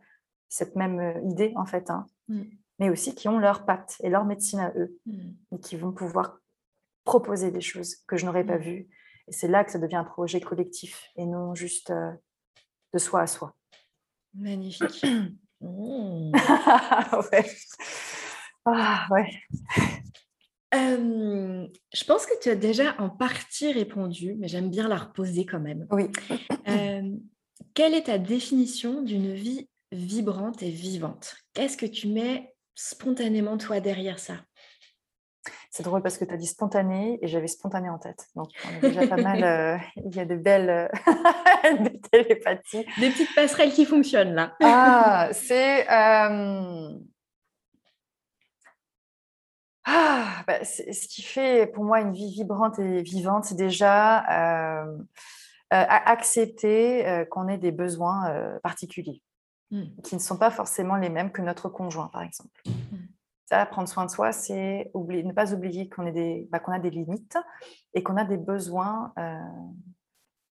cette même euh, idée, en fait, hein. mm. mais aussi qui ont leurs pattes et leur médecine à eux, mm. et qui vont pouvoir proposer des choses que je n'aurais pas mm. vues. Et c'est là que ça devient un projet collectif et non juste euh, de soi à soi. Magnifique. [COUGHS] ouais. Ah, ouais. je pense que tu as déjà en partie répondu, mais j'aime bien la reposer quand même. Oui. quelle est ta définition d'une vie vibrante et vivante. Qu'est-ce que tu mets spontanément, toi, derrière ça? C'est drôle parce que tu as dit spontané et j'avais spontané en tête. Donc, on est déjà pas mal. Euh, [LAUGHS] il y a de belles [LAUGHS] télépathies. Des petites passerelles qui fonctionnent là. ah, [LAUGHS] c'est. Euh, ah, bah, ce qui fait pour moi une vie vibrante et vivante, c'est déjà euh, accepter qu'on ait des besoins particuliers. Mmh. qui ne sont pas forcément les mêmes que notre conjoint, par exemple. Mmh. Ça, prendre soin de soi, c'est ne pas oublier qu'on bah, a des limites et qu'on a des besoins euh,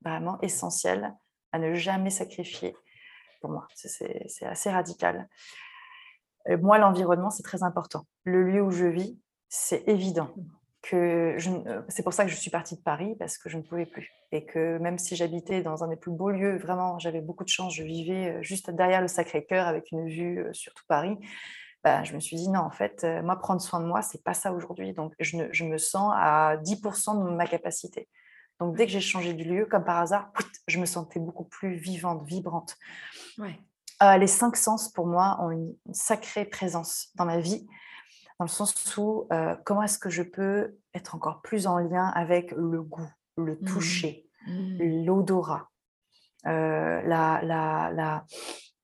vraiment essentiels à ne jamais sacrifier. Pour moi, c'est assez radical. moi, l'environnement, c'est très important. Le lieu où je vis, c'est évident. Que euh, c'est pour ça que je suis partie de Paris parce que je ne pouvais plus et que même si j'habitais dans un des plus beaux lieux, vraiment j'avais beaucoup de chance, je vivais euh, juste derrière le Sacré-Cœur avec une vue euh, sur tout Paris. Bah, je me suis dit non, en fait, moi prendre soin de moi, c'est pas ça aujourd'hui. Donc je, me sens à 10% de ma capacité. Donc, dès que j'ai changé de lieu, comme par hasard, je me sentais beaucoup plus vivante, vibrante. Euh, les cinq sens, pour moi, ont une, sacrée présence dans ma vie, dans le sens où euh, comment est-ce que je peux être encore plus en lien avec le goût, le mmh. toucher, mmh. l'odorat, euh, la, la, la,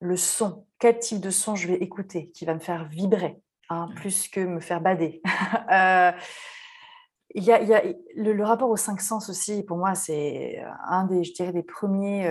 le son, quel type de son je vais écouter qui va me faire vibrer, hein, plus que me faire bader? [LAUGHS] Il y a, y a le, rapport aux cinq sens aussi, pour moi, c'est un des, je dirais, des premiers,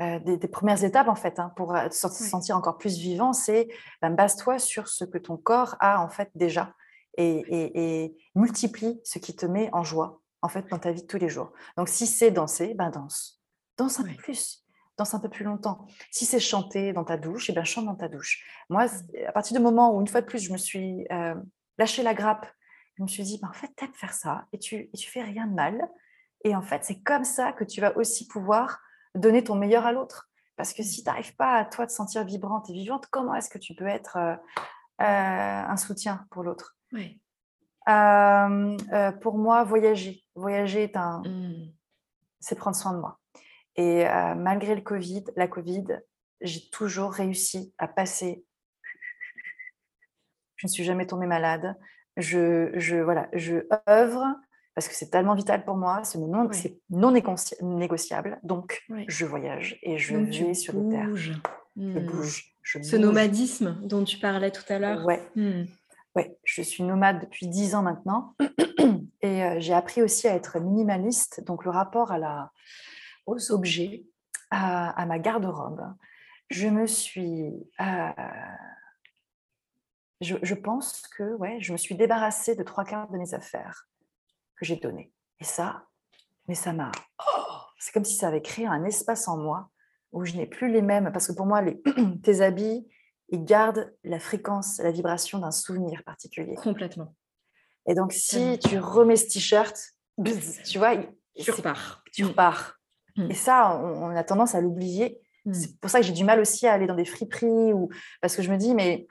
euh, euh, des, premières étapes en fait, hein, pour se sentir encore plus vivant. C'est ben, base-toi sur ce que ton corps a en fait déjà et, multiplie ce qui te met en joie en fait dans ta vie de tous les jours. Donc si c'est danser, ben danse, danse un peu plus, danse un peu plus longtemps. Si c'est chanter dans ta douche, et eh ben chante dans ta douche. Moi, à partir du moment où une fois de plus je me suis euh, lâché la grappe je me suis dit, bah, en fait, t'aimes faire ça et tu, et tu fais rien de mal. Et en fait, c'est comme ça que tu vas aussi pouvoir donner ton meilleur à l'autre. Parce que si tu n'arrives pas à toi te sentir vibrante et vivante, comment est-ce que tu peux être euh, euh, un soutien pour l'autre? Oui. Euh, pour moi, voyager. Voyager est un... Mmh. C'est prendre soin de moi. Et malgré le Covid, la Covid, j'ai toujours réussi à passer. Je ne suis jamais tombée malade je, je, voilà, je œuvre parce que c'est tellement vital pour moi, c'est non, non négociable. Donc, je voyage et je vais sur les terres. Je hmm. bouge. Ce nomadisme dont tu parlais tout à l'heure. Ouais. Hmm. ouais. Je suis nomade depuis dix ans maintenant et euh, j'ai appris aussi à être minimaliste. Donc, le rapport à la, aux objets, à, à ma garde-robe. Je me suis euh, je, pense que ouais, je me suis débarrassée de trois quarts de mes affaires que j'ai données. Et ça, mais ça m'a. Oh, c'est comme si ça avait créé un espace en moi où je n'ai plus les mêmes. Parce que pour moi, les, [CLEARS THROAT] tes habits, ils gardent la fréquence, la vibration d'un souvenir particulier. Complètement. Et donc, si tu remets ce t-shirt, tu vois, tu repars. Tu repars. Mm. Et ça, on, a tendance à l'oublier. Mm. C'est pour ça que j'ai du mal aussi à aller dans des friperies ou parce que je me dis, mais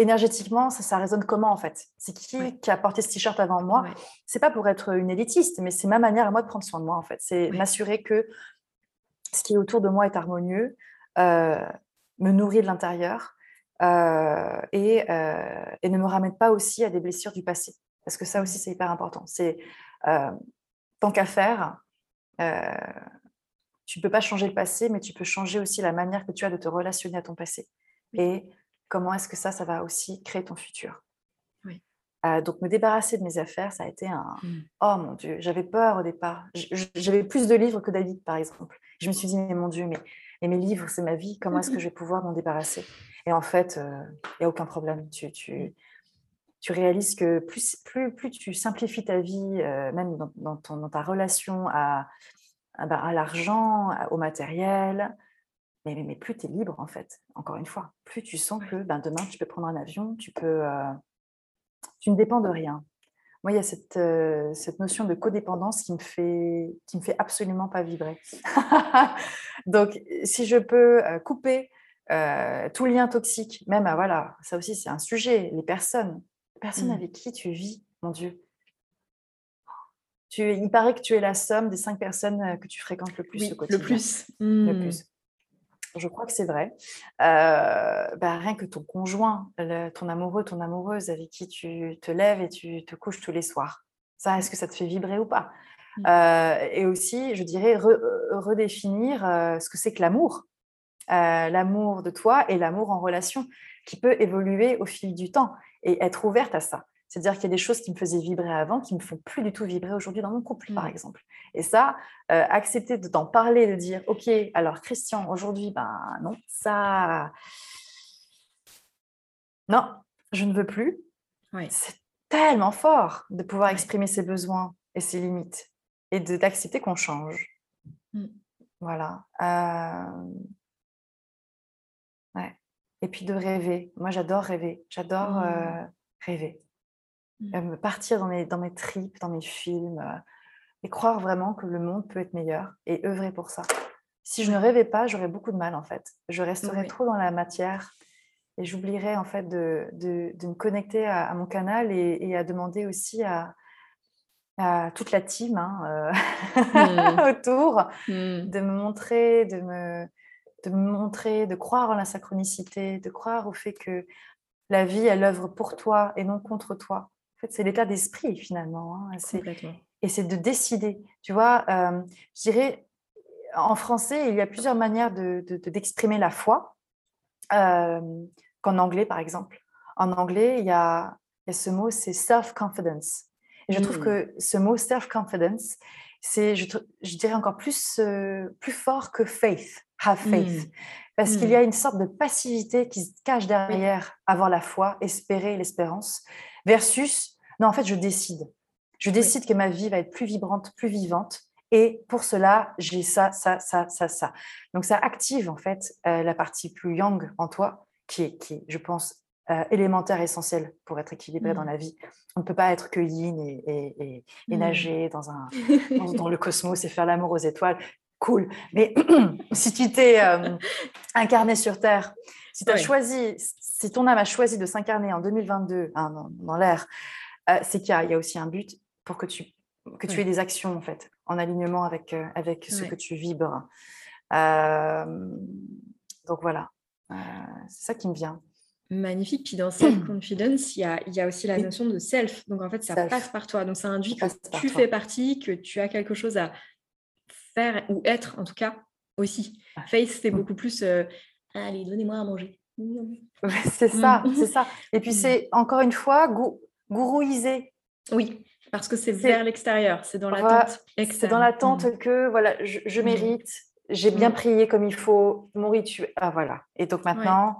énergétiquement, ça, ça, résonne comment en fait? C'est qui qui a porté ce t-shirt avant moi? C'est pas pour être une élitiste, mais c'est ma manière à moi de prendre soin de moi en fait. C'est m'assurer que ce qui est autour de moi est harmonieux, euh, me nourrit de l'intérieur euh, et, euh, et, ne me ramène pas aussi à des blessures du passé. Parce que ça aussi, c'est hyper important. C'est tant qu'à faire, tu ne peux pas changer le passé, mais tu peux changer aussi la manière que tu as de te relationner à ton passé. Et comment est-ce que ça, ça va aussi créer ton futur. Oui. Euh, donc, me débarrasser de mes affaires, ça a été un... Mmh. Oh mon Dieu, j'avais peur au départ. J'avais plus de livres que David, par exemple. Je me suis dit, mais mon Dieu, mais, mes livres, c'est ma vie, comment est-ce que je vais pouvoir m'en débarrasser? Et en fait, il euh, n'y a aucun problème. Tu, tu, tu réalises que plus, plus, plus tu simplifies ta vie, euh, même dans, dans, ton, dans, ta relation à, à, bah, à l'argent, au matériel, mais, plus tu es libre, en fait, encore une fois. Plus tu sens que ben, demain, tu peux prendre un avion, tu peux. Euh, tu ne dépends de rien. Moi, il y a cette, euh, cette notion de codépendance qui me fait, qui me fait absolument pas vibrer. [LAUGHS] Donc, si je peux euh, couper tout lien toxique, même, voilà, ça aussi, c'est un sujet, les personnes, les personnes mmh. avec qui tu vis, mon Dieu. Tu, il paraît que tu es la somme des cinq personnes que tu fréquentes le plus au quotidien. Le plus. Le mmh. plus. Je crois que c'est vrai. Euh, bah, rien que ton conjoint, ton amoureux, ton amoureuse avec qui tu te lèves et tu te couches tous les soirs, ça, est-ce que ça te fait vibrer ou pas? Mmh. euh, Et aussi, je dirais, euh, redéfinir ce que c'est que l'amour. l'amour de toi et l'amour en relation qui peut évoluer au fil du temps et être ouverte à ça. C'est-à-dire qu'il y a des choses qui me faisaient vibrer avant qui ne me font plus du tout vibrer aujourd'hui dans mon couple, par mmh. exemple. Et ça, euh, accepter de t'en parler, de dire, OK, alors Christian, aujourd'hui, ben non, ça... Non, je ne veux plus. C'est tellement fort de pouvoir exprimer ses besoins et ses limites et d'accepter qu'on change. Mmh. Voilà. Euh, ouais. Et puis de rêver. Moi, j'adore rêver. J'adore mmh. euh, rêver. Mmh. partir dans mes, dans mes tripes, dans mes films, euh, et croire vraiment que le monde peut être meilleur et œuvrer pour ça. Si je ne rêvais pas, j'aurais beaucoup de mal en fait. Je resterais trop dans la matière et j'oublierais en fait de, de, de me connecter à, mon canal et, à demander aussi à, à toute la team hein, mmh. [LAUGHS] autour, mmh. de me montrer, de me, de me montrer, de croire en la synchronicité, de croire au fait que la vie, elle œuvre pour toi et non contre toi. En fait, c'est l'état d'esprit finalement. Hein. Et c'est de décider. Tu vois, euh, je dirais, en français, il y a plusieurs manières d'exprimer de, la foi euh, qu'en anglais, par exemple. En anglais, il y a, ce mot, c'est self-confidence. Et je trouve mmh. que ce mot self-confidence, c'est, je, dirais, encore plus, euh, plus fort que faith, have faith. Mmh. Parce qu'il y a mmh. une sorte de passivité qui se cache derrière avoir la foi, espérer l'espérance, versus, non, en fait, je décide. Je décide que ma vie va être plus vibrante, plus vivante. Et pour cela, j'ai ça, ça, ça, ça, ça. Donc, ça active en fait euh, la partie plus yang en toi, qui est, qui je pense, euh, élémentaire, essentiel pour être équilibré dans mmh. la vie. On ne peut pas être que yin et, et, mmh. nager dans, un, [LAUGHS] dans, le cosmos et faire l'amour aux étoiles. Cool. Mais [CLEARS THROAT] si tu t'es euh, incarné sur Terre, si tu as choisi, si ton âme a choisi de s'incarner en 2022 hein, dans, l'air, c'est qu'il y, y, a aussi un but pour que tu, que tu aies des actions, en fait, en alignement avec, euh, avec ce que tu vibres. donc voilà, euh, c'est ça qui me vient. Magnifique. Puis dans self-confidence, il y a, y a, aussi la notion de self. Donc en fait, ça passe par toi. Donc ça induit que tu fais partie, que tu as quelque chose à faire ou être, en tout cas, aussi. Face, c'est mmh. beaucoup plus euh, allez, donnez-moi à manger. c'est ça, c'est ça. [LAUGHS] Et puis mmh. c'est encore une fois gou gourouiser. Oui. Parce que c'est vers l'extérieur, c'est dans l'attente C'est dans l'attente mmh. que voilà, je, mérite, j'ai bien prié comme il faut, mon rituel. Ah voilà. Et donc maintenant,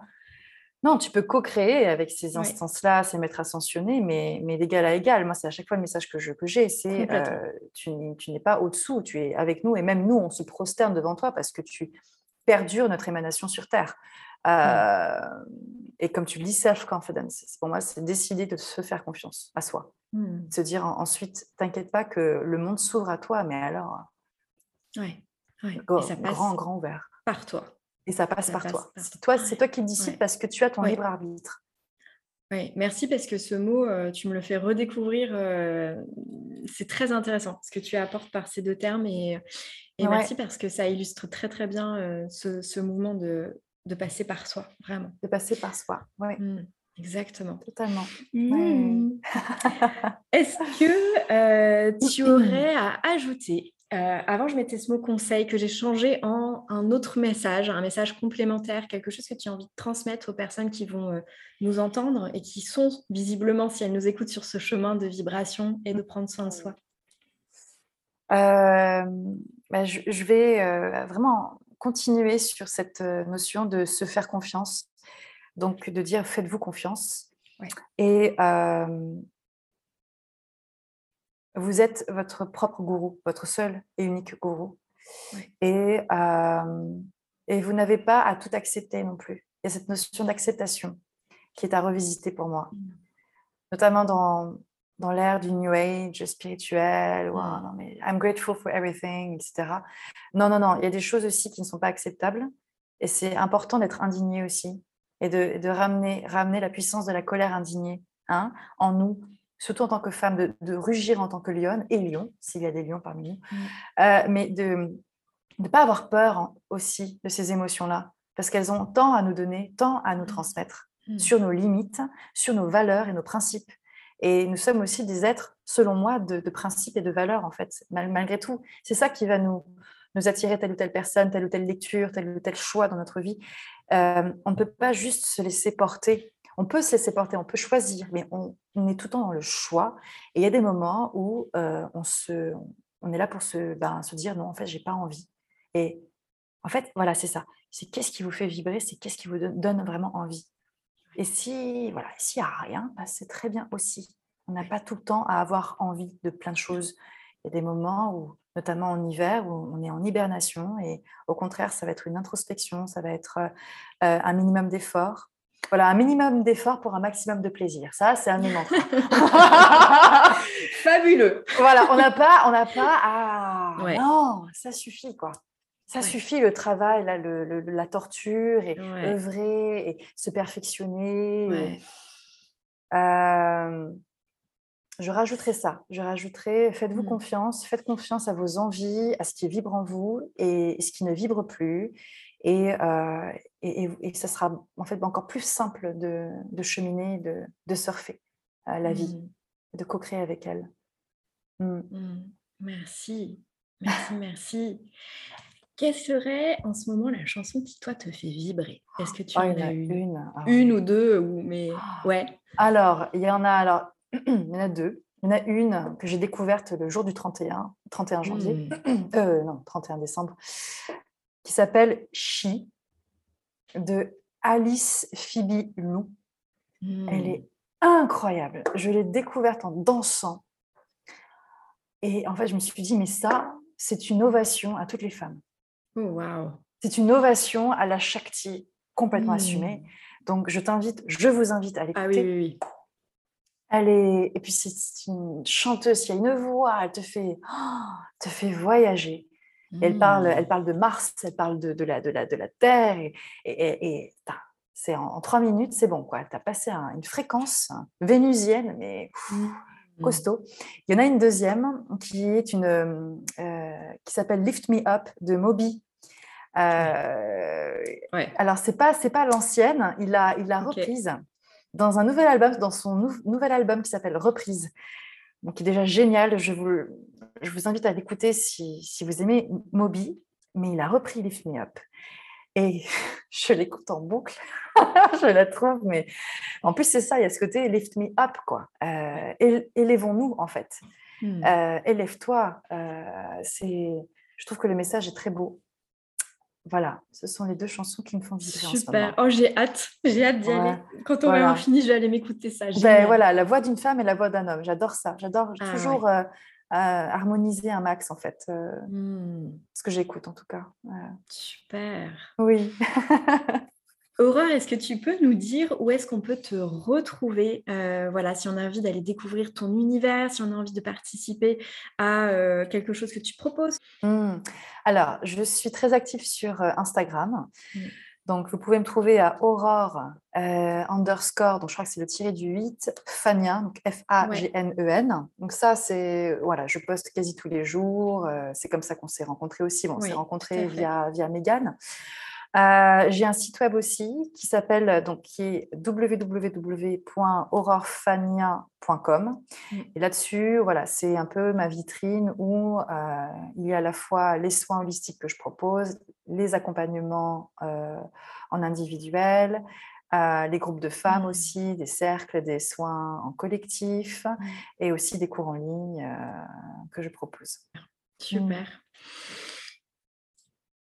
non, tu peux co-créer avec ces instances-là, ces maîtres ascensionnés, mais, mais d'égal à égal. Moi, c'est à chaque fois le message que j'ai, que c'est euh, tu, tu n'es pas au-dessous, tu es avec nous, et même nous, on se prosterne devant toi parce que tu perdures notre émanation sur Terre. Euh, et comme tu le dis, self-confidence, pour moi, c'est décider de se faire confiance à soi. Hmm. Se dire ensuite, t'inquiète pas que le monde s'ouvre à toi, mais alors, ouais, grand, grand ouvert. Par toi. Et ça passe par toi. C'est toi, c'est toi qui décides parce que tu as ton libre arbitre. Oui, merci parce que ce mot, euh, tu me le fais redécouvrir. Euh, c'est très intéressant ce que tu apportes par ces deux termes et, et merci parce que ça illustre très très bien ce, ce, mouvement de, de passer par soi, vraiment. De passer par soi, oui. Mmh, exactement. Totalement. Mmh. Est-ce que euh, [LAUGHS] tu aurais à ajouter, euh, avant je mettais ce mot conseil, que j'ai changé en un autre message, un message complémentaire, quelque chose que tu as envie de transmettre aux personnes qui vont euh, nous entendre et qui sont visiblement, si elles nous écoutent sur ce chemin de vibration et de prendre soin de soi bah, je, je, vais vraiment continuer sur cette euh, notion de se faire confiance. Donc, de dire faites-vous confiance. Et euh, vous êtes votre propre gourou, votre seul et unique gourou. Et, euh, et vous n'avez pas à tout accepter non plus. Il y a cette notion d'acceptation qui est à revisiter pour moi. Mmh. Notamment dans, dans l'ère du New Age spirituel, ou mmh. non, mais I'm grateful for everything, etc. Non, non, non, il y a des choses aussi qui ne sont pas acceptables. Et c'est important d'être indigné aussi et de, de, ramener, ramener la puissance de la colère indignée hein, en nous, surtout en tant que femme, de, de rugir en tant que lionne et lion, s'il y a des lions parmi nous, mmh. euh, mais de ne pas avoir peur aussi de ces émotions-là, parce qu'elles ont tant à nous donner, tant à nous mmh. transmettre sur nos limites, sur nos valeurs et nos principes. Et nous sommes aussi des êtres, selon moi, de, principes et de valeurs, en fait, malgré tout. C'est ça qui va nous, nous attirer telle ou telle personne, telle ou telle lecture, tel ou tel choix dans notre vie. Euh, on ne peut pas juste se laisser porter. On peut se laisser porter, on peut choisir, mais on, est tout le temps dans le choix. Et il y a des moments où euh, on, se, on est là pour se, ben, se dire non, en fait, j'ai pas envie. Et en fait, voilà, c'est ça. C'est qu'est-ce qui vous fait vibrer, c'est qu'est-ce qui vous donne vraiment envie. Et si voilà, s'il n'y a rien, bah, c'est très bien aussi. On n'a pas tout le temps à avoir envie de plein de choses. Il y a des moments où, notamment en hiver, où on est en hibernation et au contraire, ça va être une introspection, ça va être euh, un minimum d'effort. Voilà, un minimum d'effort pour un maximum de plaisir. Ça, c'est un élément. [LAUGHS] Fabuleux. Voilà, on n'a pas, on n'a pas à. Non, ça suffit quoi. Ça suffit le travail, là, le, la torture, et œuvrer, et se perfectionner. Euh, je rajouterai ça. Je rajouterai faites-vous Mmh. confiance, faites confiance à vos envies, à ce qui vibre en vous et ce qui ne vibre plus. Et, euh, et, et- et ça sera en fait encore plus simple de, de cheminer, de, de surfer euh, la vie, Mmh. de co-créer avec elle. Mm. Mmh. Merci, merci, merci. Quelle serait en ce moment la chanson qui, toi, te fait vibrer? Est-ce que tu Oh, en as une? une. Ah Une ou deux ou mais ouais. Alors, il y en a alors, [CLEARS THROAT] il y en a deux. Il y en a une que j'ai découverte le jour du 31, 31 janvier, Mmh. [CLEARS THROAT] euh, non, 31 décembre, qui s'appelle She de Alice Phoebe Lou. Elle Mmh. est incroyable. Je l'ai découverte en dansant. Et en fait, je me suis dit, mais ça, c'est une ovation à toutes les femmes. Oh waouh. C'est une ovation à la Shakti complètement assumée. Mmh. Donc, je t'invite, je vous invite à l'écouter. Ah oui, oui, oui. Elle est, et puis c'est une chanteuse, il y a une voix, elle te fait, oh, te fait voyager. Elle parle, Mmh. elle parle de Mars, elle parle de, de la, de, la, de la Terre, et, c'est en, en trois minutes, c'est bon, quoi. Tu as passé un- une fréquence vénusienne, mais pff, Mmh. costaud. Il y en a une deuxième qui est une, euh, qui s'appelle Lift Me Up de Moby. Euh, Ouais. alors, c'est pas, c'est pas l'ancienne, il l'a il l'a reprise dans un nouvel album, dans son nou- nouvel album qui s'appelle Reprise. Donc, qui est déjà génial. Je vous, je vous invite à l'écouter si, si vous aimez Moby. Mais il a repris Lift Me Up. Et [LAUGHS] je l'écoute en boucle. [LAUGHS] je la trouve, mais en plus, c'est ça, il y a ce côté Lift Me Up, quoi. Euh, éle- Élevons-nous, en fait. Mmh. Euh, Élève-toi. Euh, c'est... Je trouve que le message est très beau. Voilà, ce sont les deux chansons qui me font vibrer en ce Super. Oh, j'ai hâte. J'ai hâte d'y aller. Quand on voilà. aura fini, je vais aller m'écouter ça. Ben, voilà, la voix d'une femme et la voix d'un homme. J'adore ça. J'adore Ah toujours euh, harmoniser un max, en fait. euh, Mmh. ce que j'écoute, en tout cas. Super. Oui. [LAUGHS] Aurore, est-ce que tu peux nous dire où est-ce qu'on peut te retrouver euh, Voilà, si on a envie d'aller découvrir ton univers, si on a envie de participer à euh, quelque chose que tu proposes? Hmm. Alors, je suis très active sur Instagram. Mm. Donc, vous pouvez me trouver à Aurore euh, underscore, donc je crois que c'est le tiré du 8, Fania, donc F-A-G-N-E-N. E Donc, ça, c'est, voilà, je poste quasi tous les jours. euh, c'est comme ça qu'on s'est rencontrés aussi. Bon, on Oui, s'est rencontrés via, via Megan. Euh, j'ai un site web aussi qui s'appelle donc qui est www.aurorefania.com Mm. et là-dessus voilà c'est un peu ma vitrine où euh, il y a à la fois les soins holistiques que je propose les accompagnements euh, en individuel euh, les groupes de femmes Mm. aussi des cercles des soins en collectif Mm. et aussi des cours en ligne euh, que je propose Super.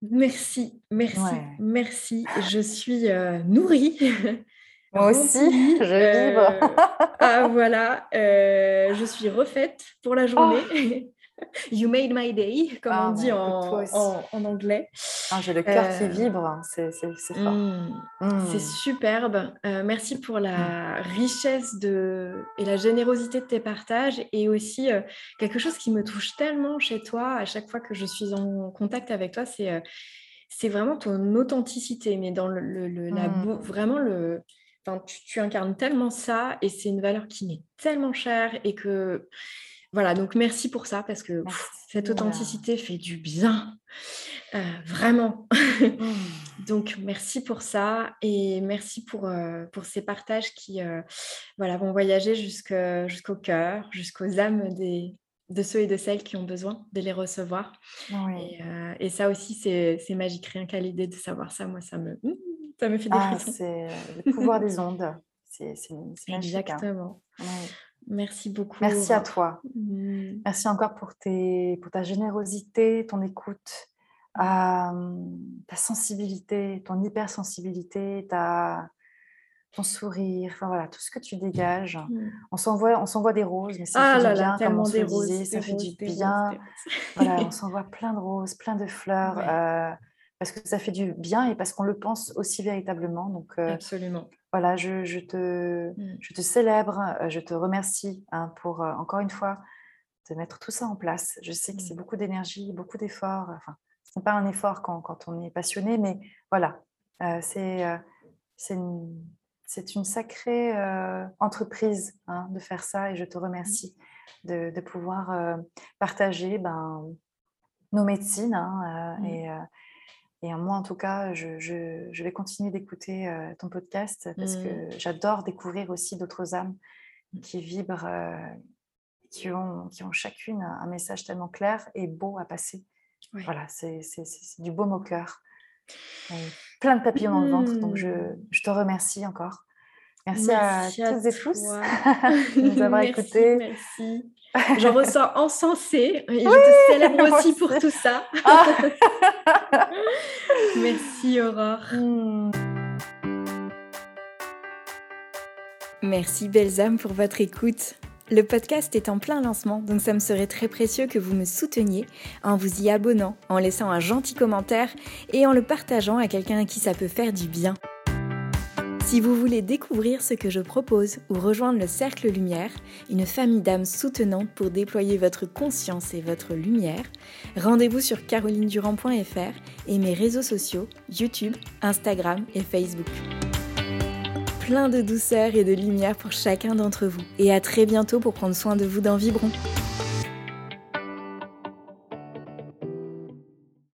Merci, merci, Ouais. merci. Je suis euh, nourrie. [LAUGHS] [LAUGHS] Moi aussi, je vibre. euh, ah [LAUGHS] voilà, euh, je suis refaite pour la journée. [LAUGHS] You made my day, comme Ah, on dit en, anglais. Ah, j'ai le cœur qui Euh, vibre, hein, c'est fort. Mm. Mm. C'est superbe. Euh, merci pour la richesse de... et la générosité de tes partages et aussi euh, quelque chose qui me touche tellement chez toi à chaque fois que je suis en contact avec toi, c'est euh, c'est vraiment ton authenticité, mais dans le, le- le- la Mm. beau- vraiment le... Tu, tu incarnes tellement ça et c'est une valeur qui m'est tellement chère et que voilà, donc merci pour ça parce que pff, cette authenticité fait du bien, Euh, vraiment. [LAUGHS] Mm. Donc, merci pour ça et merci pour, euh, pour ces partages qui euh, voilà, vont voyager jusqu'au cœur, jusqu'aux âmes des, de ceux et de celles qui ont besoin de les recevoir. Oui. Et, et ça aussi, c'est magique. Rien qu'à l'idée de savoir ça, moi, ça me, mmh, ça me fait des Ah, frissons. c'est le pouvoir des ondes. C'est magique. hein. Exactement. Merci beaucoup. Merci à toi. Mm. Merci encore pour, tes, pour ta générosité, ton écoute, euh, ta sensibilité, ton hypersensibilité, ta, ton sourire, enfin voilà, tout ce que tu dégages. Mm. On s'envoie, on s'envoie des roses, mais ça Ah fait là du là, bien, comme on se roses, disait, ça fait du bien. roses. Voilà, [LAUGHS] on s'envoie plein de roses, plein de fleurs, Ouais. euh, parce que ça fait du bien et parce qu'on le pense aussi véritablement. Donc euh, Absolument. Voilà, je, je te, Mm. je te célèbre, euh, je te remercie hein, pour, euh, encore une fois, de mettre tout ça en place. Je sais que Mm. c'est beaucoup d'énergie, beaucoup d'efforts. Enfin, ce n'est pas un effort quand, quand on est passionné, mais voilà, euh, c'est euh, une, sacrée entreprise hein, de faire ça et je te remercie de, pouvoir partager ben, nos médecines. Hein, et, et, moi, en tout cas, je, vais continuer d'écouter ton podcast parce que mmh. j'adore découvrir aussi d'autres âmes qui vibrent, qui, ont, qui ont chacune un message tellement clair et beau à passer. Voilà, c'est du beau au cœur. plein de papillons dans le ventre. Donc, je, mmh. je te remercie encore. Merci, à, toutes et tous [LAUGHS] de nous avoir [LAUGHS] écoutés. Merci. [LAUGHS] J'en ressens encensé. Et je te célèbre aussi pour tout ça. Ah. [LAUGHS] merci Aurore. Hmm. Merci belles âmes pour votre écoute. Le podcast est en plein lancement, donc ça me serait très précieux que vous me souteniez en vous y abonnant, en laissant un gentil commentaire et en le partageant à quelqu'un à qui ça peut faire du bien. Si vous voulez découvrir ce que je propose ou rejoindre le Cercle Lumière, une famille d'âmes soutenantes pour déployer votre conscience et votre lumière, rendez-vous sur carolinedurand.fr et mes réseaux sociaux YouTube, Instagram et Facebook. Plein de douceur et de lumière pour chacun d'entre vous et à très bientôt pour prendre soin de vous dans Vibron.